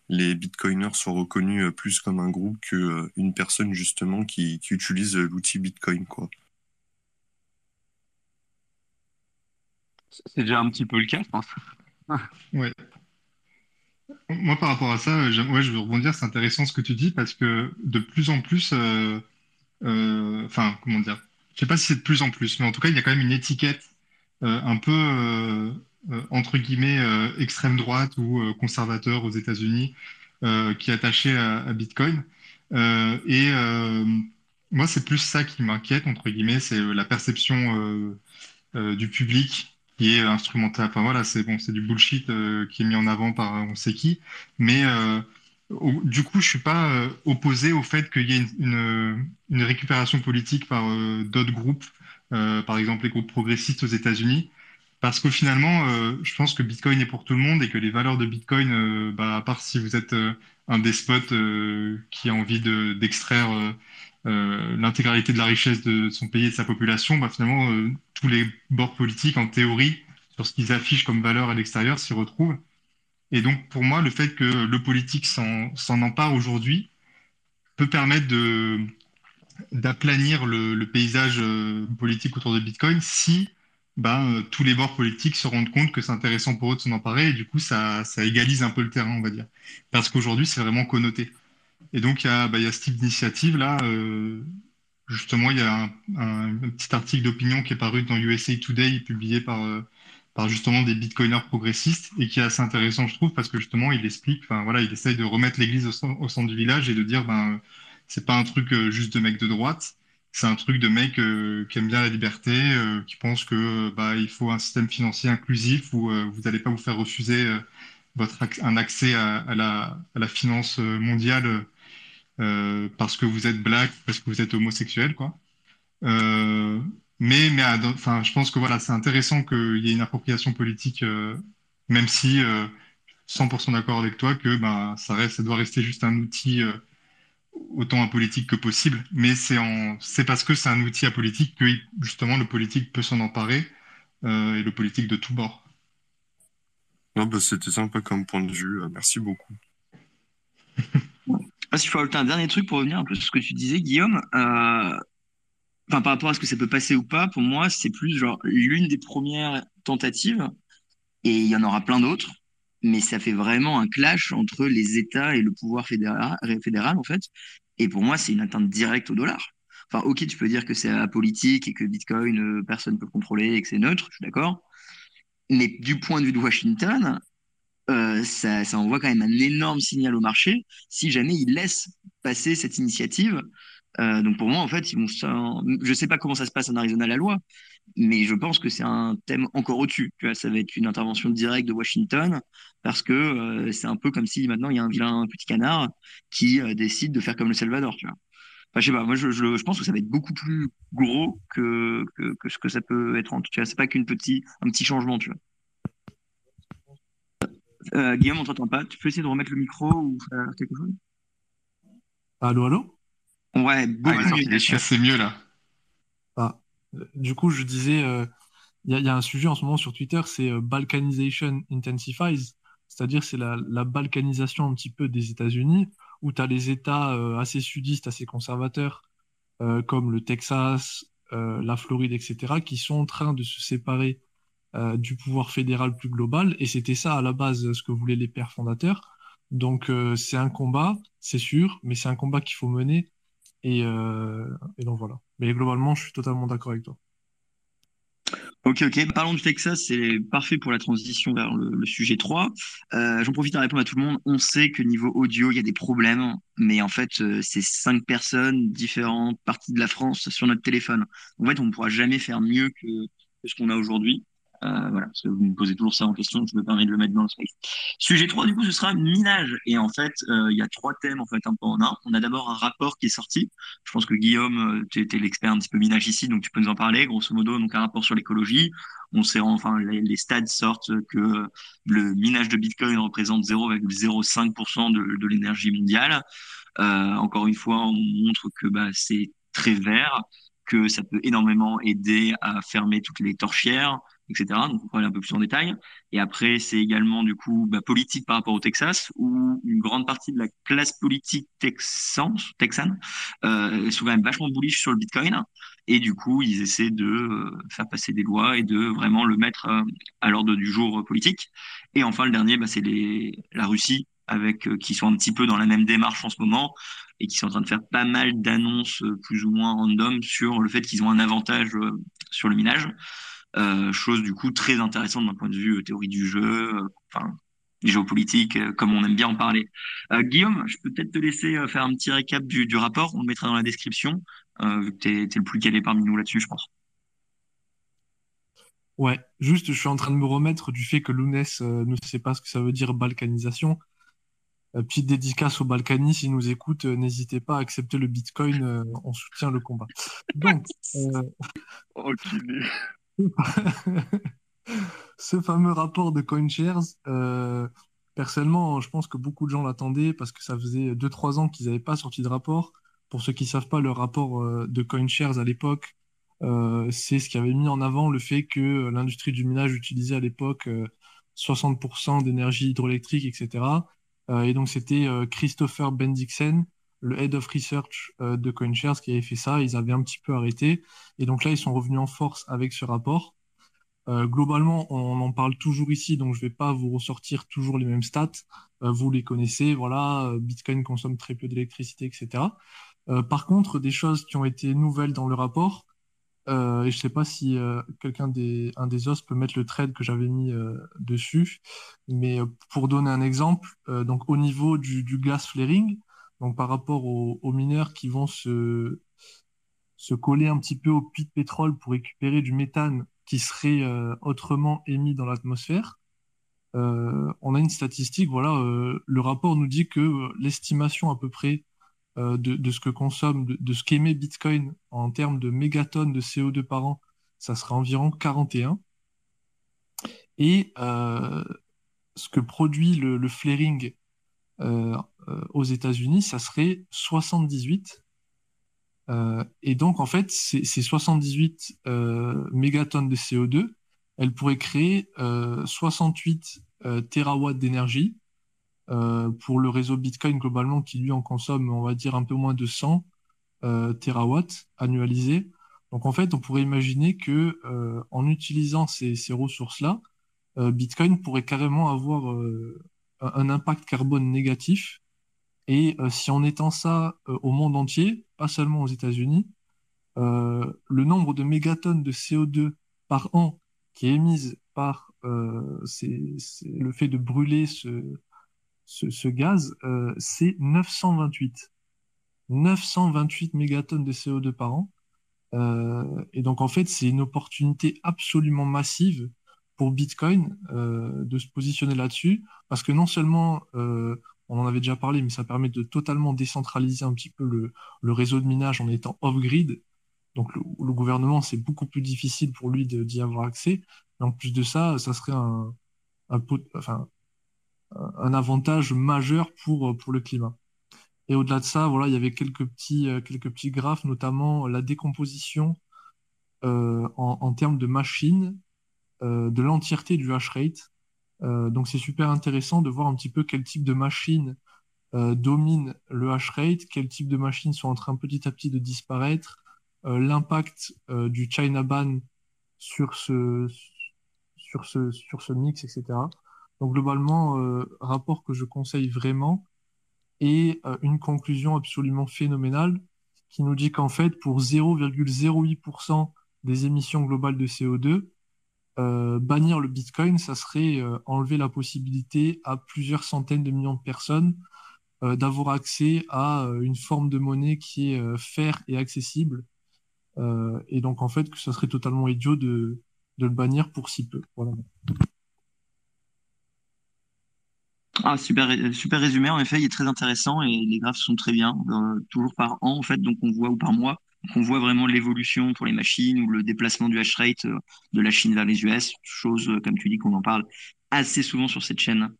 les Bitcoiners soient reconnus euh, plus comme un groupe que euh, une personne justement qui, qui utilise l'outil Bitcoin, quoi? C'est déjà un petit peu le cas, je pense. Ouais. Moi, par rapport à ça, ouais, je veux rebondir. C'est intéressant ce que tu dis parce que de plus en plus, euh, euh, enfin, comment dire, je sais pas si c'est de plus en plus, mais en tout cas, il y a quand même une étiquette euh, un peu euh, euh, entre guillemets extrême droite ou conservateur aux États-Unis qui est attachée à, Bitcoin. Et moi, c'est plus ça qui m'inquiète entre guillemets, c'est la perception du public qui est instrumental. Enfin voilà, c'est bon, du bullshit qui est mis en avant par on sait qui. Mais du coup, je suis pas euh, opposé au fait qu'il y ait une, récupération politique par euh, d'autres groupes, euh, par exemple les groupes progressistes aux États-Unis. Parce que finalement, je pense que Bitcoin est pour tout le monde et que les valeurs de Bitcoin, bah, à part si vous êtes un despote qui a envie de, d'extraire l'intégralité de la richesse de son pays et de sa population, bah, finalement, tous les bords politiques, en théorie, sur ce qu'ils affichent comme valeur à l'extérieur, s'y retrouvent. Et donc, pour moi, le fait que le politique s'en, empare aujourd'hui peut permettre d'aplanir le, paysage euh, politique autour de Bitcoin si ben, euh, tous les bords politiques se rendent compte que c'est intéressant pour eux de s'en emparer et du coup, ça, égalise un peu le terrain, on va dire. Parce qu'aujourd'hui, c'est vraiment connoté. Et donc, il y a, a ce type d'initiative-là. euh, justement, il y a un, petit article d'opinion qui est paru dans USA Today, publié par, par justement des bitcoiners progressistes et qui est assez intéressant, je trouve, parce que justement, il explique, enfin voilà, il essaye de remettre l'église au, cen- au centre du village et de dire, ben, c'est pas un truc euh, juste de mecs de droite, c'est un truc de mecs euh, qui aiment bien la liberté, euh, qui pensent que bah, il faut un système financier inclusif où vous n'allez pas vous faire refuser votre un accès à, la, finance mondiale parce que vous êtes black, parce que vous êtes homosexuel, quoi. Mais, mais enfin, je pense que voilà, c'est intéressant qu'il y ait une appropriation politique, euh, même si euh, 100% d'accord avec toi que bah, ça reste, ça doit rester juste un outil euh, autant apolitique que possible. Mais c'est en, c'est parce que c'est un outil apolitique que justement le politique peut s'en emparer euh, et le politique de tous bords. Non, bah, c'était sympa comme point de vue. Merci beaucoup. Ah, si je peux ajouter un dernier truc pour revenir un peu sur ce que tu disais, Guillaume, euh, par rapport à ce que ça peut passer ou pas, pour moi, c'est plus genre l'une des premières tentatives Et il y en aura plein d'autres, mais ça fait vraiment un clash entre les États et le pouvoir fédéral, fédéral en fait. Et pour moi, c'est une atteinte directe au dollar. Enfin, ok, tu peux dire que c'est apolitique et que Bitcoin, euh, personne ne peut contrôler et que c'est neutre, je suis d'accord. Mais du point de vue de Washington, euh, ça, ça, envoie quand même un énorme signal au marché si jamais ils laissent passer cette initiative. Euh, donc pour moi, en fait, je sais pas comment ça se passe en Arizona la loi, mais je pense que c'est un thème encore au-dessus. Tu vois, ça va être une intervention directe de Washington parce que euh, c'est un peu comme si maintenant il y a un vilain petit canard qui euh, décide de faire comme le Salvador. Tu vois. Je sais pas, moi je, pense que ça va être beaucoup plus gros que, ce que ça peut être en tout cas. C'est pas qu'une petit, un petit changement, tu vois. Guillaume, on t'entend pas. Tu peux essayer de remettre le micro ou faire quelque chose? Allô, allô? Ouais, beaucoup ah, mieux. C'est mieux là. Ah, du coup, je disais, il euh, y, a, y, a un sujet en ce moment sur Twitter, c'est euh, Balkanization Intensifies, c'est-à-dire c'est la, la, balkanisation un petit peu des États-Unis, où tu as les États euh, assez sudistes, assez conservateurs, euh, comme le Texas, euh, la Floride, etc., qui sont en train de se séparer du pouvoir fédéral plus global. Et c'était ça à la base ce que voulaient les pères fondateurs. Donc c'est un combat, c'est sûr, mais c'est un combat qu'il faut mener et, euh, et, donc voilà. Mais globalement, je suis totalement d'accord avec toi. Ok, ok. Parlons du Texas, c'est parfait pour la transition vers le, sujet 3. Euh, J'en profite à répondre à tout le monde. On sait que niveau audio, il y a des problèmes, mais en fait, euh, c'est cinq personnes, différentes parties de la France sur notre téléphone. En fait, on ne pourra jamais faire mieux que ce qu'on a aujourd'hui. Euh, voilà, parce que vous me posez toujours ça en question, je me permets de le mettre dans le space. Sujet 3, du coup, ce sera minage. Et en fait, euh, il y a trois thèmes, en fait, un peu en un. On a d'abord un rapport qui est sorti. Je pense que Guillaume, euh, tu étais l'expert un petit peu minage ici, donc tu peux nous en parler. Grosso modo, donc un rapport sur l'écologie. On sait, enfin, les, les stats sortent que le minage de Bitcoin représente 0,05% de, l'énergie mondiale. Encore une fois, on montre que bah, c'est très vert, que ça peut énormément aider à fermer toutes les torchières, etc. Donc on va aller un peu plus en détail. Et après, c'est également du coup bah, politique par rapport au Texas, où une grande partie de la classe politique texan, texane euh, quand même vachement bullish sur le Bitcoin. Et du coup, ils essaient de euh, faire passer des lois et de vraiment le mettre euh, à l'ordre du jour politique. Et enfin, le dernier, bah, c'est la Russie, avec euh, qui sont un petit peu dans la même démarche en ce moment et qui sont en train de faire pas mal d'annonces euh, plus ou moins random sur le fait qu'ils ont un avantage euh, sur le minage. Euh, chose du coup très intéressante d'un point de vue euh, théorie du jeu, euh, enfin géopolitique, comme on aime bien en parler. Guillaume, je peux peut-être te laisser faire un petit récap du, du, rapport, on le mettra dans la description, vu que tu es, es, le plus calé parmi nous là-dessus, je pense. Ouais, juste, je suis en train de me remettre du fait que Lounès ne sait pas ce que ça veut dire balkanisation. Euh, petite dédicace aux Balkany, s'ils nous écoutent, n'hésitez pas à accepter le Bitcoin, on soutient le combat. Donc, oh, ce fameux rapport de CoinShares, euh, personnellement, je pense que beaucoup de gens l'attendaient parce que ça faisait 2-3 ans qu'ils n'avaient pas sorti de rapport. Pour ceux qui ne savent pas, le rapport euh, de CoinShares à l'époque, euh, c'est ce qui avait mis en avant le fait que l'industrie du minage utilisait à l'époque 60% d'énergie hydroélectrique, etc. Et donc, c'était Christopher Bendixen, le head of research euh, de CoinShares qui avait fait ça. Ils avaient un petit peu arrêté. Et donc là, ils sont revenus en force avec ce rapport. Euh, globalement, on en parle toujours ici, donc je vais pas vous ressortir toujours les mêmes stats. Euh, vous les connaissez, voilà, Bitcoin consomme très peu d'électricité, etc. Euh, par contre, des choses qui ont été nouvelles dans le rapport, et je sais pas si quelqu'un des un des os peut mettre le trade que j'avais mis dessus, mais pour donner un exemple, donc au niveau du, du gas flaring, donc par rapport aux, mineurs qui vont se, se coller un petit peu au puits de pétrole pour récupérer du méthane qui serait euh, autrement émis dans l'atmosphère, euh, on a une statistique, voilà, euh, le rapport nous dit que l'estimation à peu près de, ce que consomme, de, ce qu'émet Bitcoin en termes de mégatonnes de CO2 par an, ça sera environ 41. Et ce que produit le, flaring aux États-Unis, ça serait 78. Euh, et donc, en fait, ces, ces 78 euh, mégatonnes de CO2, elles pourraient créer 68 terawatts d'énergie pour le réseau Bitcoin globalement qui lui en consomme, on va dire, un peu moins de 100 terawatts annualisés. Donc, en fait, on pourrait imaginer que en utilisant ces, ces ressources-là, Bitcoin pourrait carrément avoir un impact carbone négatif. Et si on étend ça au monde entier, pas seulement aux États-Unis, le nombre de mégatonnes de CO2 par an qui est émise par le fait de brûler ce, gaz, c'est 928. 928 mégatonnes de CO2 par an. Euh, et donc, en fait, c'est une opportunité absolument massive pour Bitcoin euh, de se positionner là-dessus, parce que non seulement, euh, on en avait déjà parlé, mais ça permet de totalement décentraliser un petit peu le, réseau de minage en étant off-grid. Donc, le, gouvernement, c'est beaucoup plus difficile pour lui d'y avoir accès. Mais en plus de ça, ça serait un, avantage majeur pour, le climat. Et au-delà de ça, voilà, il y avait quelques petits, euh, graphes, notamment la décomposition euh, en, termes de machines, euh, de l'entièreté du hash rate. Donc c'est super intéressant de voir un petit peu quel type de machines domine le hash rate, quel type de machines sont en train petit à petit de disparaître, l'impact du China ban sur ce, sur ce, sur ce mix, etc. Donc globalement, rapport que je conseille vraiment et euh, une conclusion absolument phénoménale qui nous dit qu'en fait, pour 0,08% des émissions globales de CO2, euh, bannir le Bitcoin, ça serait euh, enlever la possibilité à plusieurs centaines de millions de personnes d'avoir accès à une forme de monnaie qui est fair et accessible. et donc en fait, que ça serait totalement idiot de, de le bannir pour si peu. Voilà. Ah, super, super résumé. En effet, il est très intéressant et les graphes sont très bien, euh, toujours par an en fait, donc on voit ou par mois. On voit vraiment l'évolution pour les machines ou le déplacement du hash rate euh, de la Chine vers les US, chose euh, comme tu dis qu'on en parle assez souvent sur cette chaîne.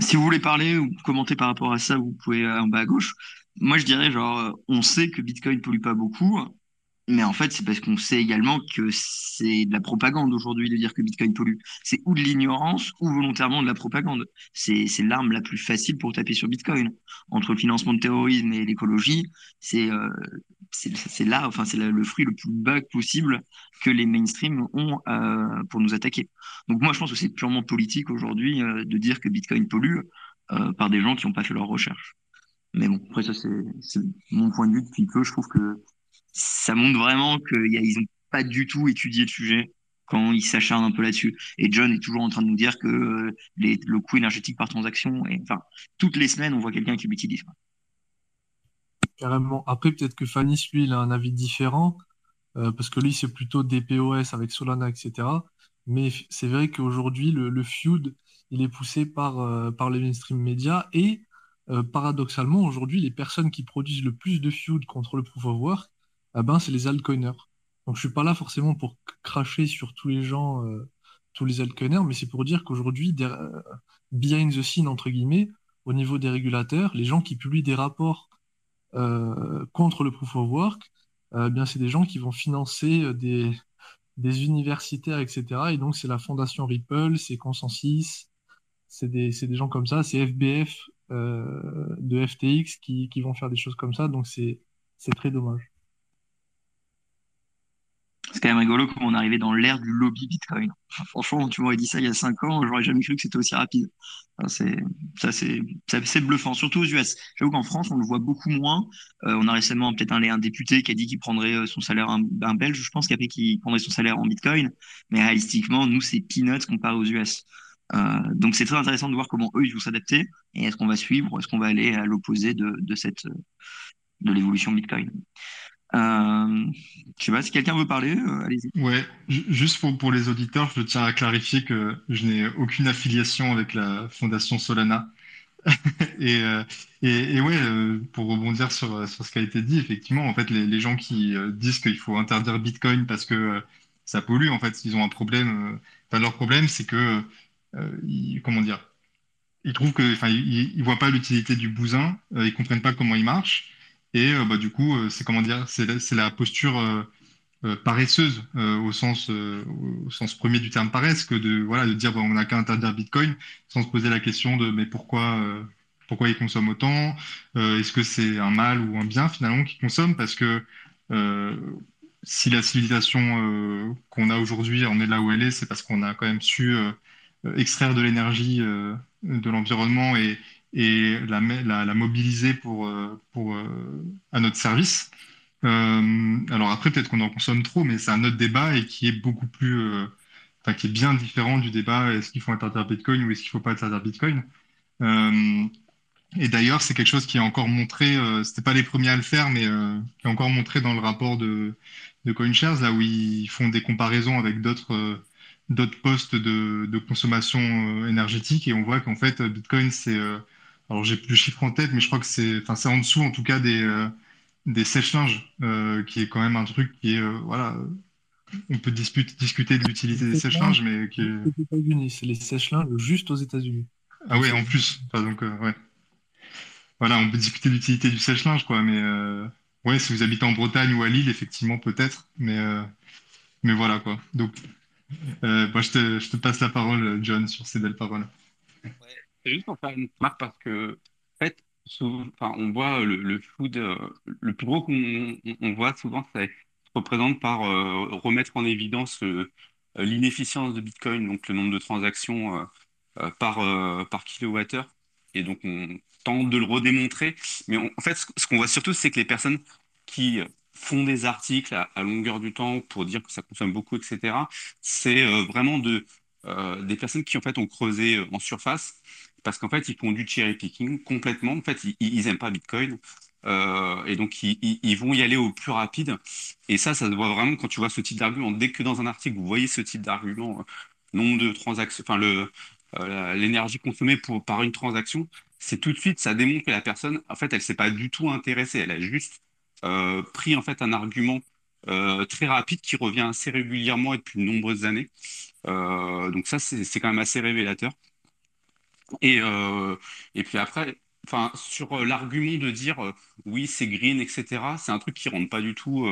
Si vous voulez parler ou commenter par rapport à ça, vous pouvez en bas à gauche. Moi, je dirais genre, on sait que Bitcoin pollue pas beaucoup. Mais en fait, c'est parce qu'on sait également que c'est de la propagande aujourd'hui de dire que Bitcoin pollue. C'est ou de l'ignorance ou volontairement de la propagande. C'est, l'arme la plus facile pour taper sur Bitcoin. Entre le financement de terrorisme et l'écologie, c'est, euh, là, enfin, c'est le fruit le plus bas possible que les mainstream ont euh, pour nous attaquer. Donc moi, je pense que c'est purement politique aujourd'hui euh, de dire que Bitcoin pollue euh, par des gens qui n'ont pas fait leurs recherches. Mais bon, après ça, c'est, c'est mon point de vue depuis peu. Je trouve que ça montre vraiment qu'ils n'ont pas du tout étudié le sujet quand ils s'acharnent un peu là-dessus. Et John est toujours en train de nous dire que euh, le coût énergétique par transaction, enfin, toutes les semaines, on voit quelqu'un qui l'utilise. Carrément. Après, peut-être que Fanny, lui, il a un avis différent, euh, parce que lui, c'est plutôt DPoS avec Solana, etc. Mais c'est vrai qu'aujourd'hui, le, le feud, il est poussé par, euh, les mainstream médias et paradoxalement, aujourd'hui, les personnes qui produisent le plus de feud contre le proof of work, ah ben, c'est les altcoiners. Donc, je suis pas là forcément pour cracher sur tous les gens, euh, tous les altcoiners, mais c'est pour dire qu'aujourd'hui, euh, behind the scene, entre guillemets, au niveau des régulateurs, les gens qui publient des rapports euh, contre le proof of work, eh bien, c'est des gens qui vont financer des, universitaires, etc. Et donc, c'est la fondation Ripple, c'est Consensus, c'est des, des, gens comme ça, c'est FBF de FTX qui vont faire des choses comme ça. Donc, c'est très dommage. Quand même rigolo comment on est dans l'ère du lobby Bitcoin. franchement, tu m'aurais dit ça il y a cinq ans, j'aurais jamais cru que c'était aussi rapide. c'est, ça, c'est, c'est bluffant, surtout aux US. J'avoue qu'en France, on le voit beaucoup moins. Euh, on a récemment peut-être un, député qui a dit qu'il prendrait euh, son salaire, un, belge, je pense, qui a qu'il prendrait son salaire en Bitcoin. Mais réalistiquement, nous, c'est peanuts comparé aux US. Euh, donc c'est très intéressant de voir comment eux ils vont s'adapter et est-ce qu'on va suivre, est-ce qu'on va aller à l'opposé de, de cette de l'évolution Bitcoin. Euh, je sais pas si quelqu'un veut parler, euh, allez-y. Ouais, juste pour, pour les auditeurs, je tiens à clarifier que je n'ai aucune affiliation avec la fondation Solana. et, euh, et, et, ouais, euh, pour rebondir sur, sur ce qui a été dit, effectivement, en fait, les, les gens qui disent qu'il faut interdire Bitcoin parce que ça pollue, en fait, ils ont un problème. Enfin, leur problème, c'est que, ils, comment dire, ils trouvent que, enfin, ils voient pas l'utilité du bousin, ils comprennent pas comment il marche. Et euh, bah, du coup, euh, c'est comment dire, c'est la posture euh, paresseuse au sens au sens premier du terme paresse que de voilà de dire bon, on n'a qu'à interdire Bitcoin sans se poser la question de mais pourquoi pourquoi ils consomment autant Est-ce que c'est un mal ou un bien finalement qu'ils consomment? Parce que si la civilisation qu'on a aujourd'hui en est là où elle est, c'est parce qu'on a quand même su extraire de l'énergie de l'environnement et, et la, mobiliser pour, pour, à notre service. alors après, peut-être qu'on en consomme trop, mais c'est un autre débat et qui est beaucoup plus, qui est bien différent du débat est-ce qu'il faut interdire Bitcoin ou est-ce qu'il ne faut pas interdire Bitcoin? Et d'ailleurs, c'est quelque chose qui est encore montré, euh, c'était pas les premiers à le faire, mais euh, qui est encore montré dans le rapport de, de CoinShares, là où ils font des comparaisons avec d'autres euh, postes de, consommation euh, énergétique, et on voit qu'en fait, Bitcoin, c'est, alors j'ai plus le chiffre en tête, mais je crois que c'est, enfin, c'est en dessous en tout cas des des sèche-linges, qui est quand même un truc qui est, voilà, on peut discuter discuter de l'utilité des sèche-linges, mais qui est... c'est les sèche-linges juste aux États-Unis. Ah oui, en plus, enfin, donc ouais voilà, on peut discuter de l'utilité du sèche-linge, quoi. Mais euh, ouais, si vous habitez en Bretagne ou à Lille, effectivement, peut-être. Mais, euh, mais voilà, quoi. Donc, euh, bah, je, te, je te passe la parole, John, sur ces belles paroles. Ouais, c'est juste pour faire une remarque parce que, en fait, souvent, on voit le, food, le plus gros qu'on on voit souvent, ça se représente par remettre en évidence l'inefficience de Bitcoin, donc le nombre de transactions par, par kilowattheure. Et donc, on tente de le redémontrer. Mais en fait, ce qu'on voit surtout, c'est que les personnes qui font des articles à, longueur du temps pour dire que ça consomme beaucoup, etc., c'est euh, vraiment de, euh, des personnes qui, en fait, ont creusé euh, en surface parce qu'en fait, ils font du cherry picking complètement. En fait, ils, ils aiment pas Bitcoin. et donc, ils, vont y aller au plus rapide. Et ça, ça se voit vraiment quand tu vois ce type d'argument. Dès que dans un article, vous voyez ce type d'argument, nombre de transactions, enfin, le, l'énergie consommée pour, par une transaction, c'est tout de suite, ça démontre que la personne, en fait, elle s'est pas du tout intéressée. Elle a juste euh, pris en fait un argument euh, très rapide qui revient assez régulièrement et depuis de nombreuses années. Euh, donc ça, c'est quand même assez révélateur. Et, et puis après, sur l'argument de dire oui, c'est green, etc., c'est un truc qui rentre pas du tout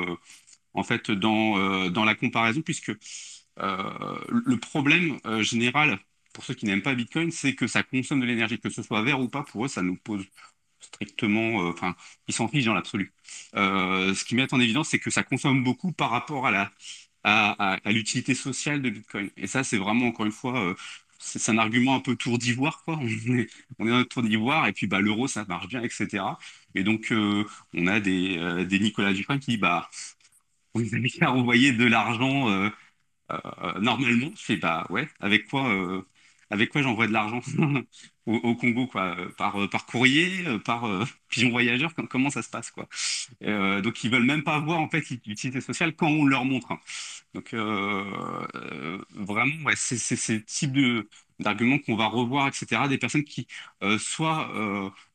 en fait dans, dans la comparaison, puisque le problème général pour ceux qui n'aiment pas Bitcoin, c'est que ça consomme de l'énergie, que ce soit vert ou pas, pour eux, ça nous pose strictement, euh, enfin, ils s'en fichent dans l'absolu. Euh, ce qu'ils mettent en évidence, c'est que ça consomme beaucoup par rapport à la à, l'utilité sociale de Bitcoin. Et ça, c'est vraiment encore une fois, euh, c'est un argument un peu tour d'ivoire, quoi. On est, on dans le tour d'ivoire, et puis bah l'euro, ça marche bien, etc. Et donc, on a des, des Nicolas Dufresne qui, bah, on les a mis à envoyer de l'argent. normalement, je fais bah ouais, avec quoi avec quoi j'envoie de l'argent au, Congo, quoi, euh, par, euh, par courrier, euh, par pigeon voyageur, comment ça se passe, quoi. donc ils veulent même pas voir en fait l'utilité sociale quand on leur montre. Hein. Donc vraiment, c'est ce type de d'arguments qu'on va revoir, etc. Des personnes qui soit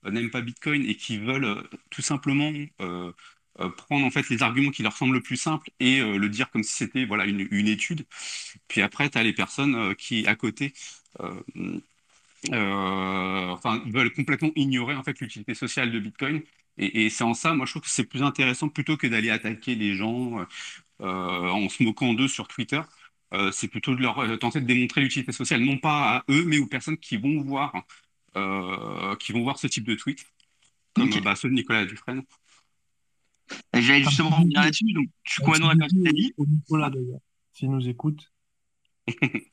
n'aiment pas Bitcoin et qui veulent tout simplement prendre en fait les arguments qui leur semblent le plus simples et le dire comme si c'était voilà une, une étude. Puis après, tu as les personnes qui à côté euh, euh, enfin, veulent complètement ignorer en fait l'utilité sociale de Bitcoin. Et, c'est en ça, moi, je trouve que c'est plus intéressant plutôt que d'aller attaquer les gens euh, en se moquant d'eux sur Twitter. c'est plutôt de leur tenter de démontrer l'utilité sociale, non pas à eux, mais aux personnes qui vont voir, qui vont voir ce type de tweet, comme bah, ceux de Nicolas Dufresne. J'allais justement revenir là-dessus, donc je suis complètement d'accord avec ce que tu as dit. Nicolas d'ailleurs, s'il nous écoute.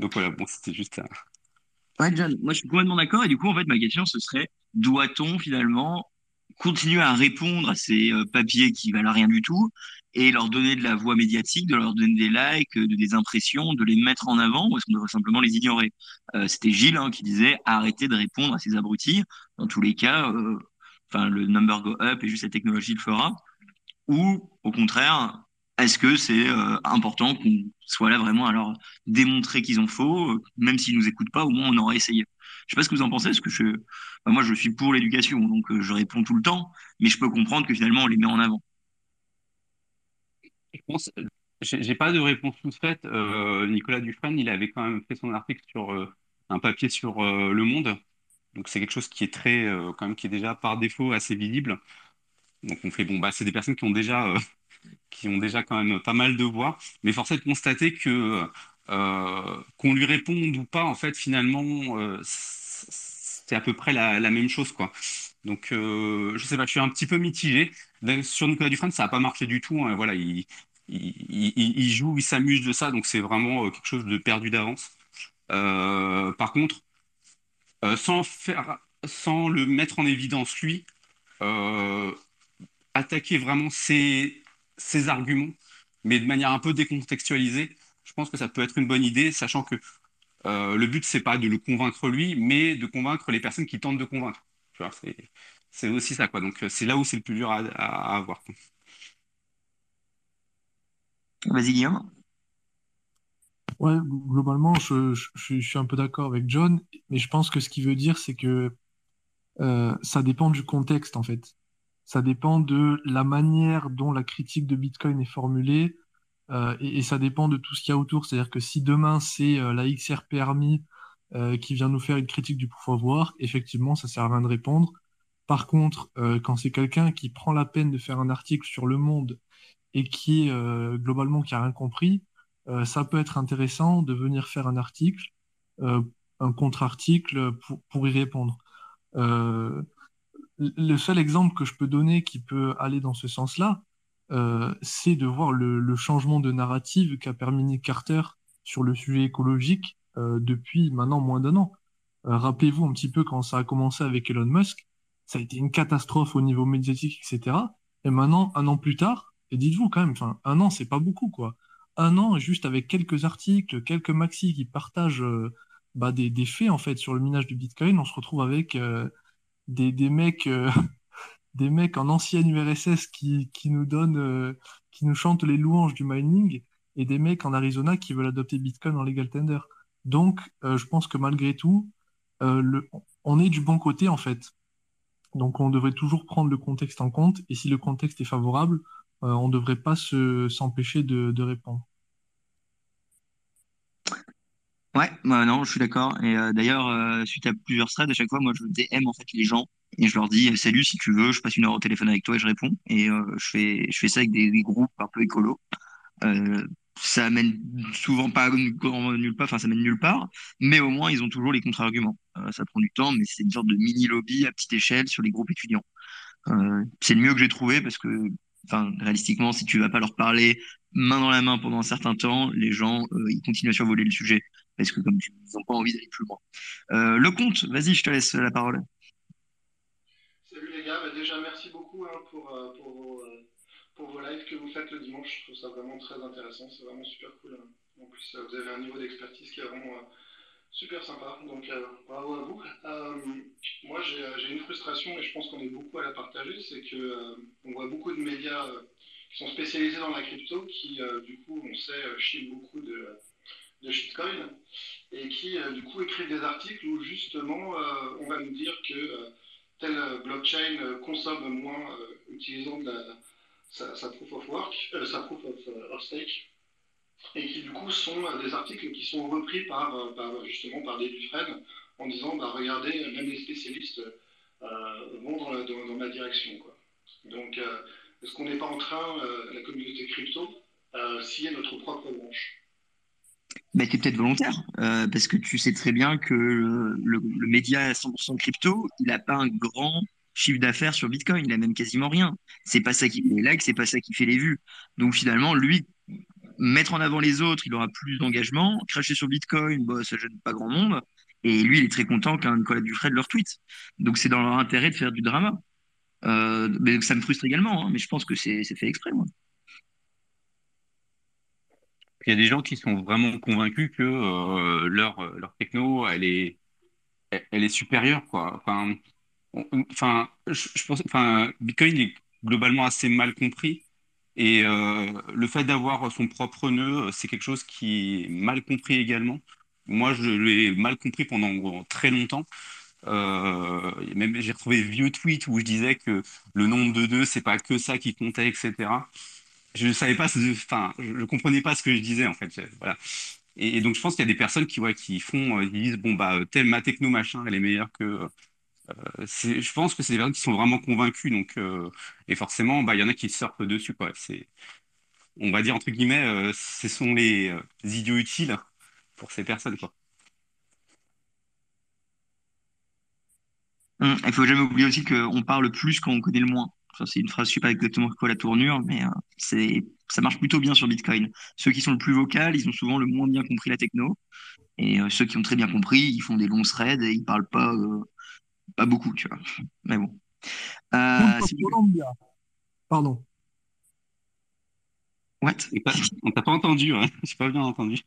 Donc voilà, bon, c'était juste un... Ouais, John, moi je suis complètement d'accord. Et du coup, en fait, ma question, ce serait, doit-on finalement continuer à répondre à ces euh, papiers qui valent rien du tout et leur donner de la voix médiatique, de leur donner des likes, de, des impressions, de les mettre en avant ou est-ce qu'on devrait simplement les ignorer? Euh, C'était Gilles hein, qui disait arrêtez de répondre à ces abrutis. Dans tous les cas, euh, le number go up et juste la technologie le fera. Ou au contraire, est-ce que c'est euh, important qu'on soit là vraiment à leur démontrer qu'ils ont faux, euh, même s'ils nous écoutent pas, au moins on aura essayé. Je sais pas ce que vous en pensez, parce que je, moi je suis pour l'éducation, donc euh, je réponds tout le temps, mais je peux comprendre que finalement on les met en avant. Je pense, pas de réponse toute faite. Nicolas Dufresne, il avait quand même fait son article sur un papier sur Le Monde, donc c'est quelque chose qui est très, quand même, qui est déjà par défaut assez visible. Donc on fait bon, bah c'est des personnes qui ont déjà qui ont déjà quand même pas mal de voix, mais force est de constater que euh, qu'on lui réponde ou pas, en fait, finalement, euh, c'est à peu près la, même chose, quoi. Donc, euh, je sais pas, je suis un petit peu mitigé. Sur Nicolas Dufresne, ça n'a pas marché du tout. hein. Voilà, il, il, joue, il s'amuse de ça, donc c'est vraiment euh, quelque chose de perdu d'avance. Euh, par contre, euh, sans faire, sans le mettre en évidence lui, euh, attaquer vraiment ses, arguments, mais de manière un peu décontextualisée, je pense que ça peut être une bonne idée, sachant que euh, le but, c'est pas de le convaincre lui, mais de convaincre les personnes qui tentent de convaincre. C'est, aussi ça, quoi. Donc, euh, c'est là où c'est le plus dur à, avoir. Vas-y, Guillaume. Ouais, globalement, je, je, je suis un peu d'accord avec John, mais je pense que ce qu'il veut dire, c'est que euh, ça dépend du contexte, en fait. Ça dépend de la manière dont la critique de Bitcoin est formulée, euh, et, ça dépend de tout ce qu'il y a autour. C'est-à-dire que si demain c'est euh, la XRP Army euh, qui vient nous faire une critique du work, effectivement, ça sert à rien de répondre. Par contre, euh, quand c'est quelqu'un qui prend la peine de faire un article sur le monde et qui euh, globalement qui a rien compris, euh, ça peut être intéressant de venir faire un article, euh, un contre-article pour, pour y répondre. Euh, le seul exemple que je peux donner qui peut aller dans ce sens-là, euh, c'est de voir le, le changement de narrative qu'a permis Carter sur le sujet écologique euh, depuis maintenant moins d'un an. Euh, rappelez-vous un petit peu quand ça a commencé avec Elon Musk, ça a été une catastrophe au niveau médiatique, etc. Et maintenant, un an plus tard, et dites-vous quand même, un an, c'est pas beaucoup, quoi. Un an, juste avec quelques articles, quelques maxis qui partagent euh, bah, des, des faits, en fait, sur le minage du Bitcoin, on se retrouve avec euh, des, des mecs, euh, des mecs en ancienne URSS qui, qui nous donnent, euh, qui nous chantent les louanges du mining, et des mecs en Arizona qui veulent adopter Bitcoin en legal tender. Donc, euh, je pense que malgré tout, le, on est du bon côté, en fait. Donc, on devrait toujours prendre le contexte en compte, et si le contexte est favorable, on ne devrait pas se, s'empêcher de, répondre. Ouais, bah non, je suis d'accord. Et euh, d'ailleurs, euh, suite à plusieurs threads, à chaque fois, moi, je DM en fait les gens et je leur dis salut si tu veux, je passe une heure au téléphone avec toi et je réponds. Et euh, je fais, je fais ça avec des, groupes un peu écolos. Euh, ça mène souvent pas nulle part, enfin ça mène nulle part, mais au moins ils ont toujours les contre-arguments. Euh, ça prend du temps, mais c'est une sorte de mini lobby à petite échelle sur les groupes étudiants. Euh, c'est le mieux que j'ai trouvé parce que, enfin, réalistiquement, si tu vas pas leur parler main dans la main pendant un certain temps, les gens, euh, ils continuent à survoler le sujet parce que comme tu, ils n'ont pas envie d'aller plus loin. Euh, le compte, vas-y, je te laisse la parole. Salut les gars, Bah, déjà merci beaucoup hein, pour, euh, pour, vos, lives que vous faites le dimanche. Je trouve ça vraiment très intéressant, c'est vraiment super cool. hein. En plus, vous avez un niveau d'expertise qui est vraiment super sympa, donc euh, bravo à vous. Euh, moi j'ai euh, j'ai une frustration et je pense qu'on est beaucoup à la partager, c'est que on voit beaucoup de médias qui sont spécialisés dans la crypto qui du coup on sait chient beaucoup de, de shitcoin et qui du coup écrivent des articles où justement on va nous dire que telle blockchain consomme moins utilisant de la, sa, proof of work, proof of, of stake, et qui du coup sont euh, des articles qui sont repris par, euh, par, justement par des Dufresne en disant bah regardez même les spécialistes euh, vont dans, dans, ma direction quoi. Donc est-ce qu'on n'est pas en train la communauté crypto euh, scier notre propre branche? Bah, t'es peut-être volontaire, parce que tu sais très bien que le, média à 100% crypto, il a pas un grand chiffre d'affaires sur Bitcoin, il a même quasiment rien. C'est pas ça qui fait les likes, c'est pas ça qui fait les vues. Donc finalement, lui, mettre en avant les autres, il aura plus d'engagement. Cracher sur Bitcoin, bah, ça gêne pas grand monde. Et lui, il est très content qu'un Nicolas Dufresne leur tweet. Donc c'est dans leur intérêt de faire du drama. Euh, mais ça me frustre également, hein, mais je pense que c'est fait exprès, il y a des gens qui sont vraiment convaincus que euh, leur, techno, elle est, supérieure, enfin, Bitcoin est globalement assez mal compris. Et euh, le fait d'avoir son propre nœud, c'est quelque chose qui est mal compris également. Moi, je l'ai mal compris pendant très longtemps. Euh, même j'ai retrouvé vieux tweets où je disais que le nombre de nœuds, c'est pas que ça qui comptait, etc. Je ne savais pas, enfin, je ne comprenais pas ce que je disais en fait. Voilà. Et, donc je pense qu'il y a des personnes qui, ouais, qui font, euh, ils disent bon bah euh, telle ma techno machin, elle est meilleure que. Euh, je pense que c'est des personnes qui sont vraiment convaincues. Donc euh, et forcément, bah il y en a qui surfent dessus on va dire entre guillemets, euh, ce sont les, idiots utiles pour ces personnes quoi. Hum, Il faut jamais oublier aussi qu'on parle plus quand on connaît le moins. C'est une phrase, je sais pas exactement quoi la tournure, mais ça marche plutôt bien sur Bitcoin. Ceux qui sont le plus vocal, ils ont souvent le moins bien compris la techno. Et ceux qui ont très bien compris, ils font des longs threads et ils parlent pas, pas beaucoup, tu vois. Mais bon. Euh, Punto si- Colombia. Pardon. What? On t'a- On t'a pas entendu, ouais. J'ai pas bien entendu.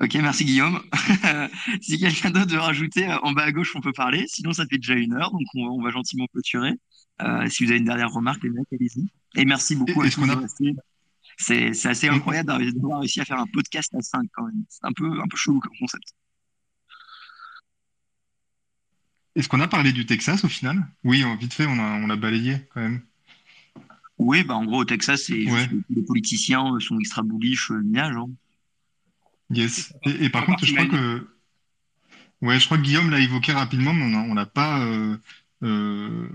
Ok, merci Guillaume. si quelqu'un d'autre veut rajouter, euh, en bas à gauche, on peut parler. Sinon, ça fait déjà une heure, donc on, on va gentiment clôturer. Euh, si vous avez une dernière remarque, les mecs, allez-y. Et merci beaucoup à Est-ce tous qu'on a-. C'est, assez incroyable d'avoir d'avoir réussi à faire un podcast à 5 quand même. C'est un peu, un peu chelou comme concept. Est-ce qu'on a parlé du Texas au final? Oui, vite fait, on a, on l'a balayé quand même. Oui, bah en gros, au Texas, Ouais. les politiciens euh, sont extra bullish euh, minage. hein. Yes. Et, et par contre, je crois que, ouais, je crois que Guillaume l'a évoqué rapidement, mais on a- on l'a pas euh, euh,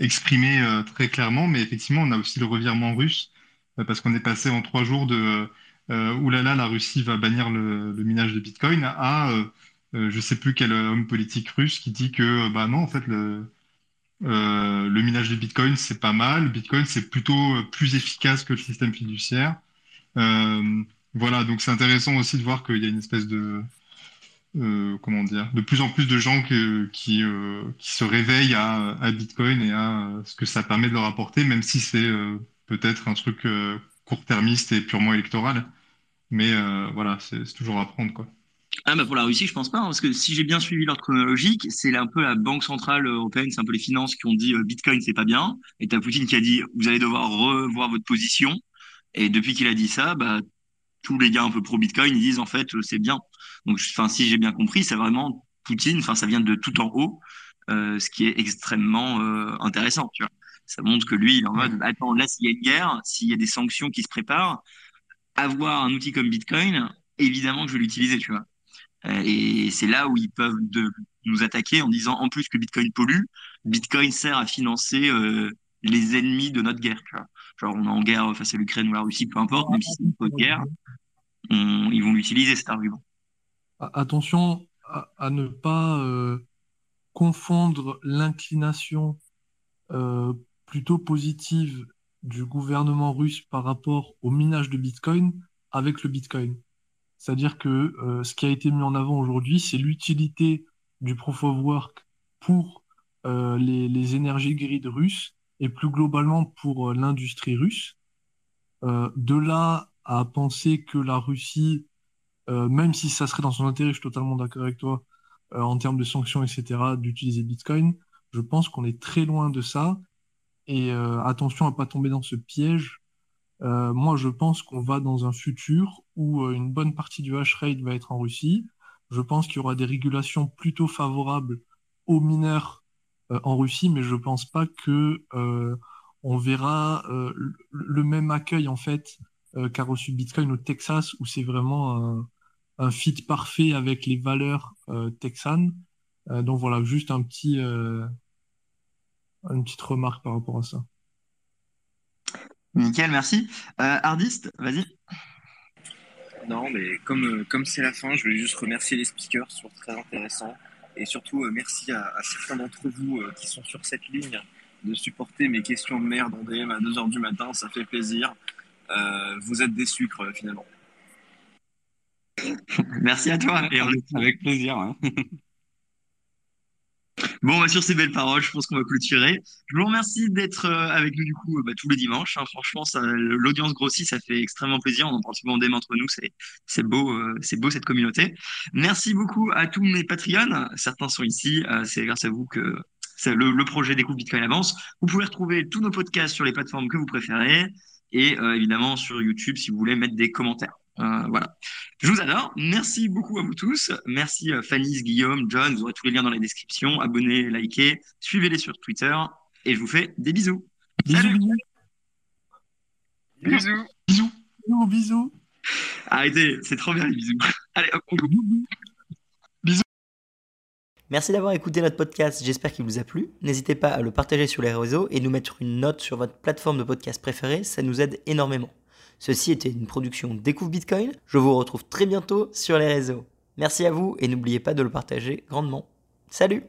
exprimé euh, très clairement. Mais effectivement, on a aussi le revirement russe, euh, parce qu'on est passé en trois jours de euh, oulala, la Russie va bannir le, le minage de Bitcoin à euh, euh, je sais plus quel homme politique russe qui dit que bah non, en fait, le, euh, le minage de Bitcoin, c'est pas mal. Bitcoin, c'est plutôt euh, plus efficace que le système fiduciaire. Euh, voilà, donc c'est intéressant aussi de voir qu'il y a une espèce de, euh, comment dire, de plus en plus de gens qui, euh, qui se réveillent à, à Bitcoin et à euh, ce que ça permet de leur apporter, même si c'est euh, peut-être un truc euh, court-termiste et purement électoral. Mais euh, voilà, c'est toujours à prendre, quoi. Ah bah pour la Russie, je pense pas, hein, parce que si j'ai bien suivi l'ordre chronologique, c'est un peu la Banque centrale européenne, c'est un peu les finances qui ont dit euh, Bitcoin c'est pas bien, et t'as Poutine qui a dit vous allez devoir revoir votre position, et depuis qu'il a dit ça, bah tous les gars un peu pro Bitcoin ils disent en fait euh, c'est bien. Donc enfin si j'ai bien compris, c'est vraiment Poutine, enfin ça vient de tout en haut, euh, ce qui est extrêmement euh, intéressant, tu vois. Ça montre que lui il est en mode attends là s'il y a une guerre, s'il y a des sanctions qui se préparent, avoir un outil comme Bitcoin, évidemment que je vais l'utiliser, tu vois. Euh, Et c'est là où ils peuvent nous attaquer en disant en plus que Bitcoin pollue, Bitcoin sert à financer euh, les ennemis de notre guerre. Genre on est en guerre face à l'Ukraine ou la Russie, peu importe, même si c'est une fausse guerre, ils vont l'utiliser cet argument. Attention à, à ne pas euh, confondre l'inclination plutôt positive du gouvernement russe par rapport au minage de Bitcoin avec le Bitcoin. C'est-à-dire que euh, ce qui a été mis en avant aujourd'hui, c'est l'utilité du proof of work pour euh, les, les énergies grids russes et plus globalement pour euh, l'industrie russe. Euh, de là à penser que la Russie euh, même si ça serait dans son intérêt, je suis totalement d'accord avec toi, euh, en termes de sanctions, etc., d'utiliser Bitcoin, je pense qu'on est très loin de ça. Et euh, attention à pas tomber dans ce piège. Euh, moi, je pense qu'on va dans un futur où euh, une bonne partie du hash rate va être en Russie. Je pense qu'il y aura des régulations plutôt favorables aux mineurs euh, en Russie, mais je pense pas que on verra le, même accueil en fait qu'a reçu Bitcoin au Texas, où c'est vraiment un, un fit parfait avec les valeurs texanes. Donc voilà, juste un petit, une petite remarque par rapport à ça. Nickel, merci. Euh, Hardist, vas-y. Non, mais comme euh, comme c'est la fin, je voulais juste remercier les speakers, c'est toujours très intéressant. Et surtout, euh, merci à, à certains d'entre vous euh, qui sont sur cette ligne de supporter mes questions de merde en DM à 2h du matin, ça fait plaisir. Euh, vous êtes des sucres, finalement. Merci à toi. Et avec plaisir. hein. Bon, bah, sur ces belles paroles, je pense qu'on va clôturer. Je vous remercie d'être euh, avec nous du coup euh, bah, tous les dimanches. hein. Franchement, l'audience grossit, ça fait extrêmement plaisir. On en parle souvent DM entre nous, c'est beau, euh, c'est beau cette communauté. Merci beaucoup à tous mes Patreons. Certains sont ici. c'est grâce à vous que le, projet Découvre Bitcoin avance. Vous pouvez retrouver tous nos podcasts sur les plateformes que vous préférez et évidemment sur YouTube si vous voulez mettre des commentaires. Euh, voilà. Je vous adore. Merci beaucoup à vous tous. Merci euh, Fanny, Guillaume, John. Vous aurez tous les liens dans la description. Abonnez, likez, suivez-les sur Twitter. Et je vous fais des bisous. Bisous, Salut. bisous, Bisous. Bisous. bisous, bisous. Arrêtez, c'est trop bien les bisous. Allez, hop, on coupe. Merci d'avoir écouté notre podcast, j'espère qu'il vous a plu. N'hésitez pas à le partager sur les réseaux et nous mettre une note sur votre plateforme de podcast préférée, ça nous aide énormément. Ceci était une production Découvre Bitcoin, je vous retrouve très bientôt sur les réseaux. Merci à vous et n'oubliez pas de le partager grandement. Salut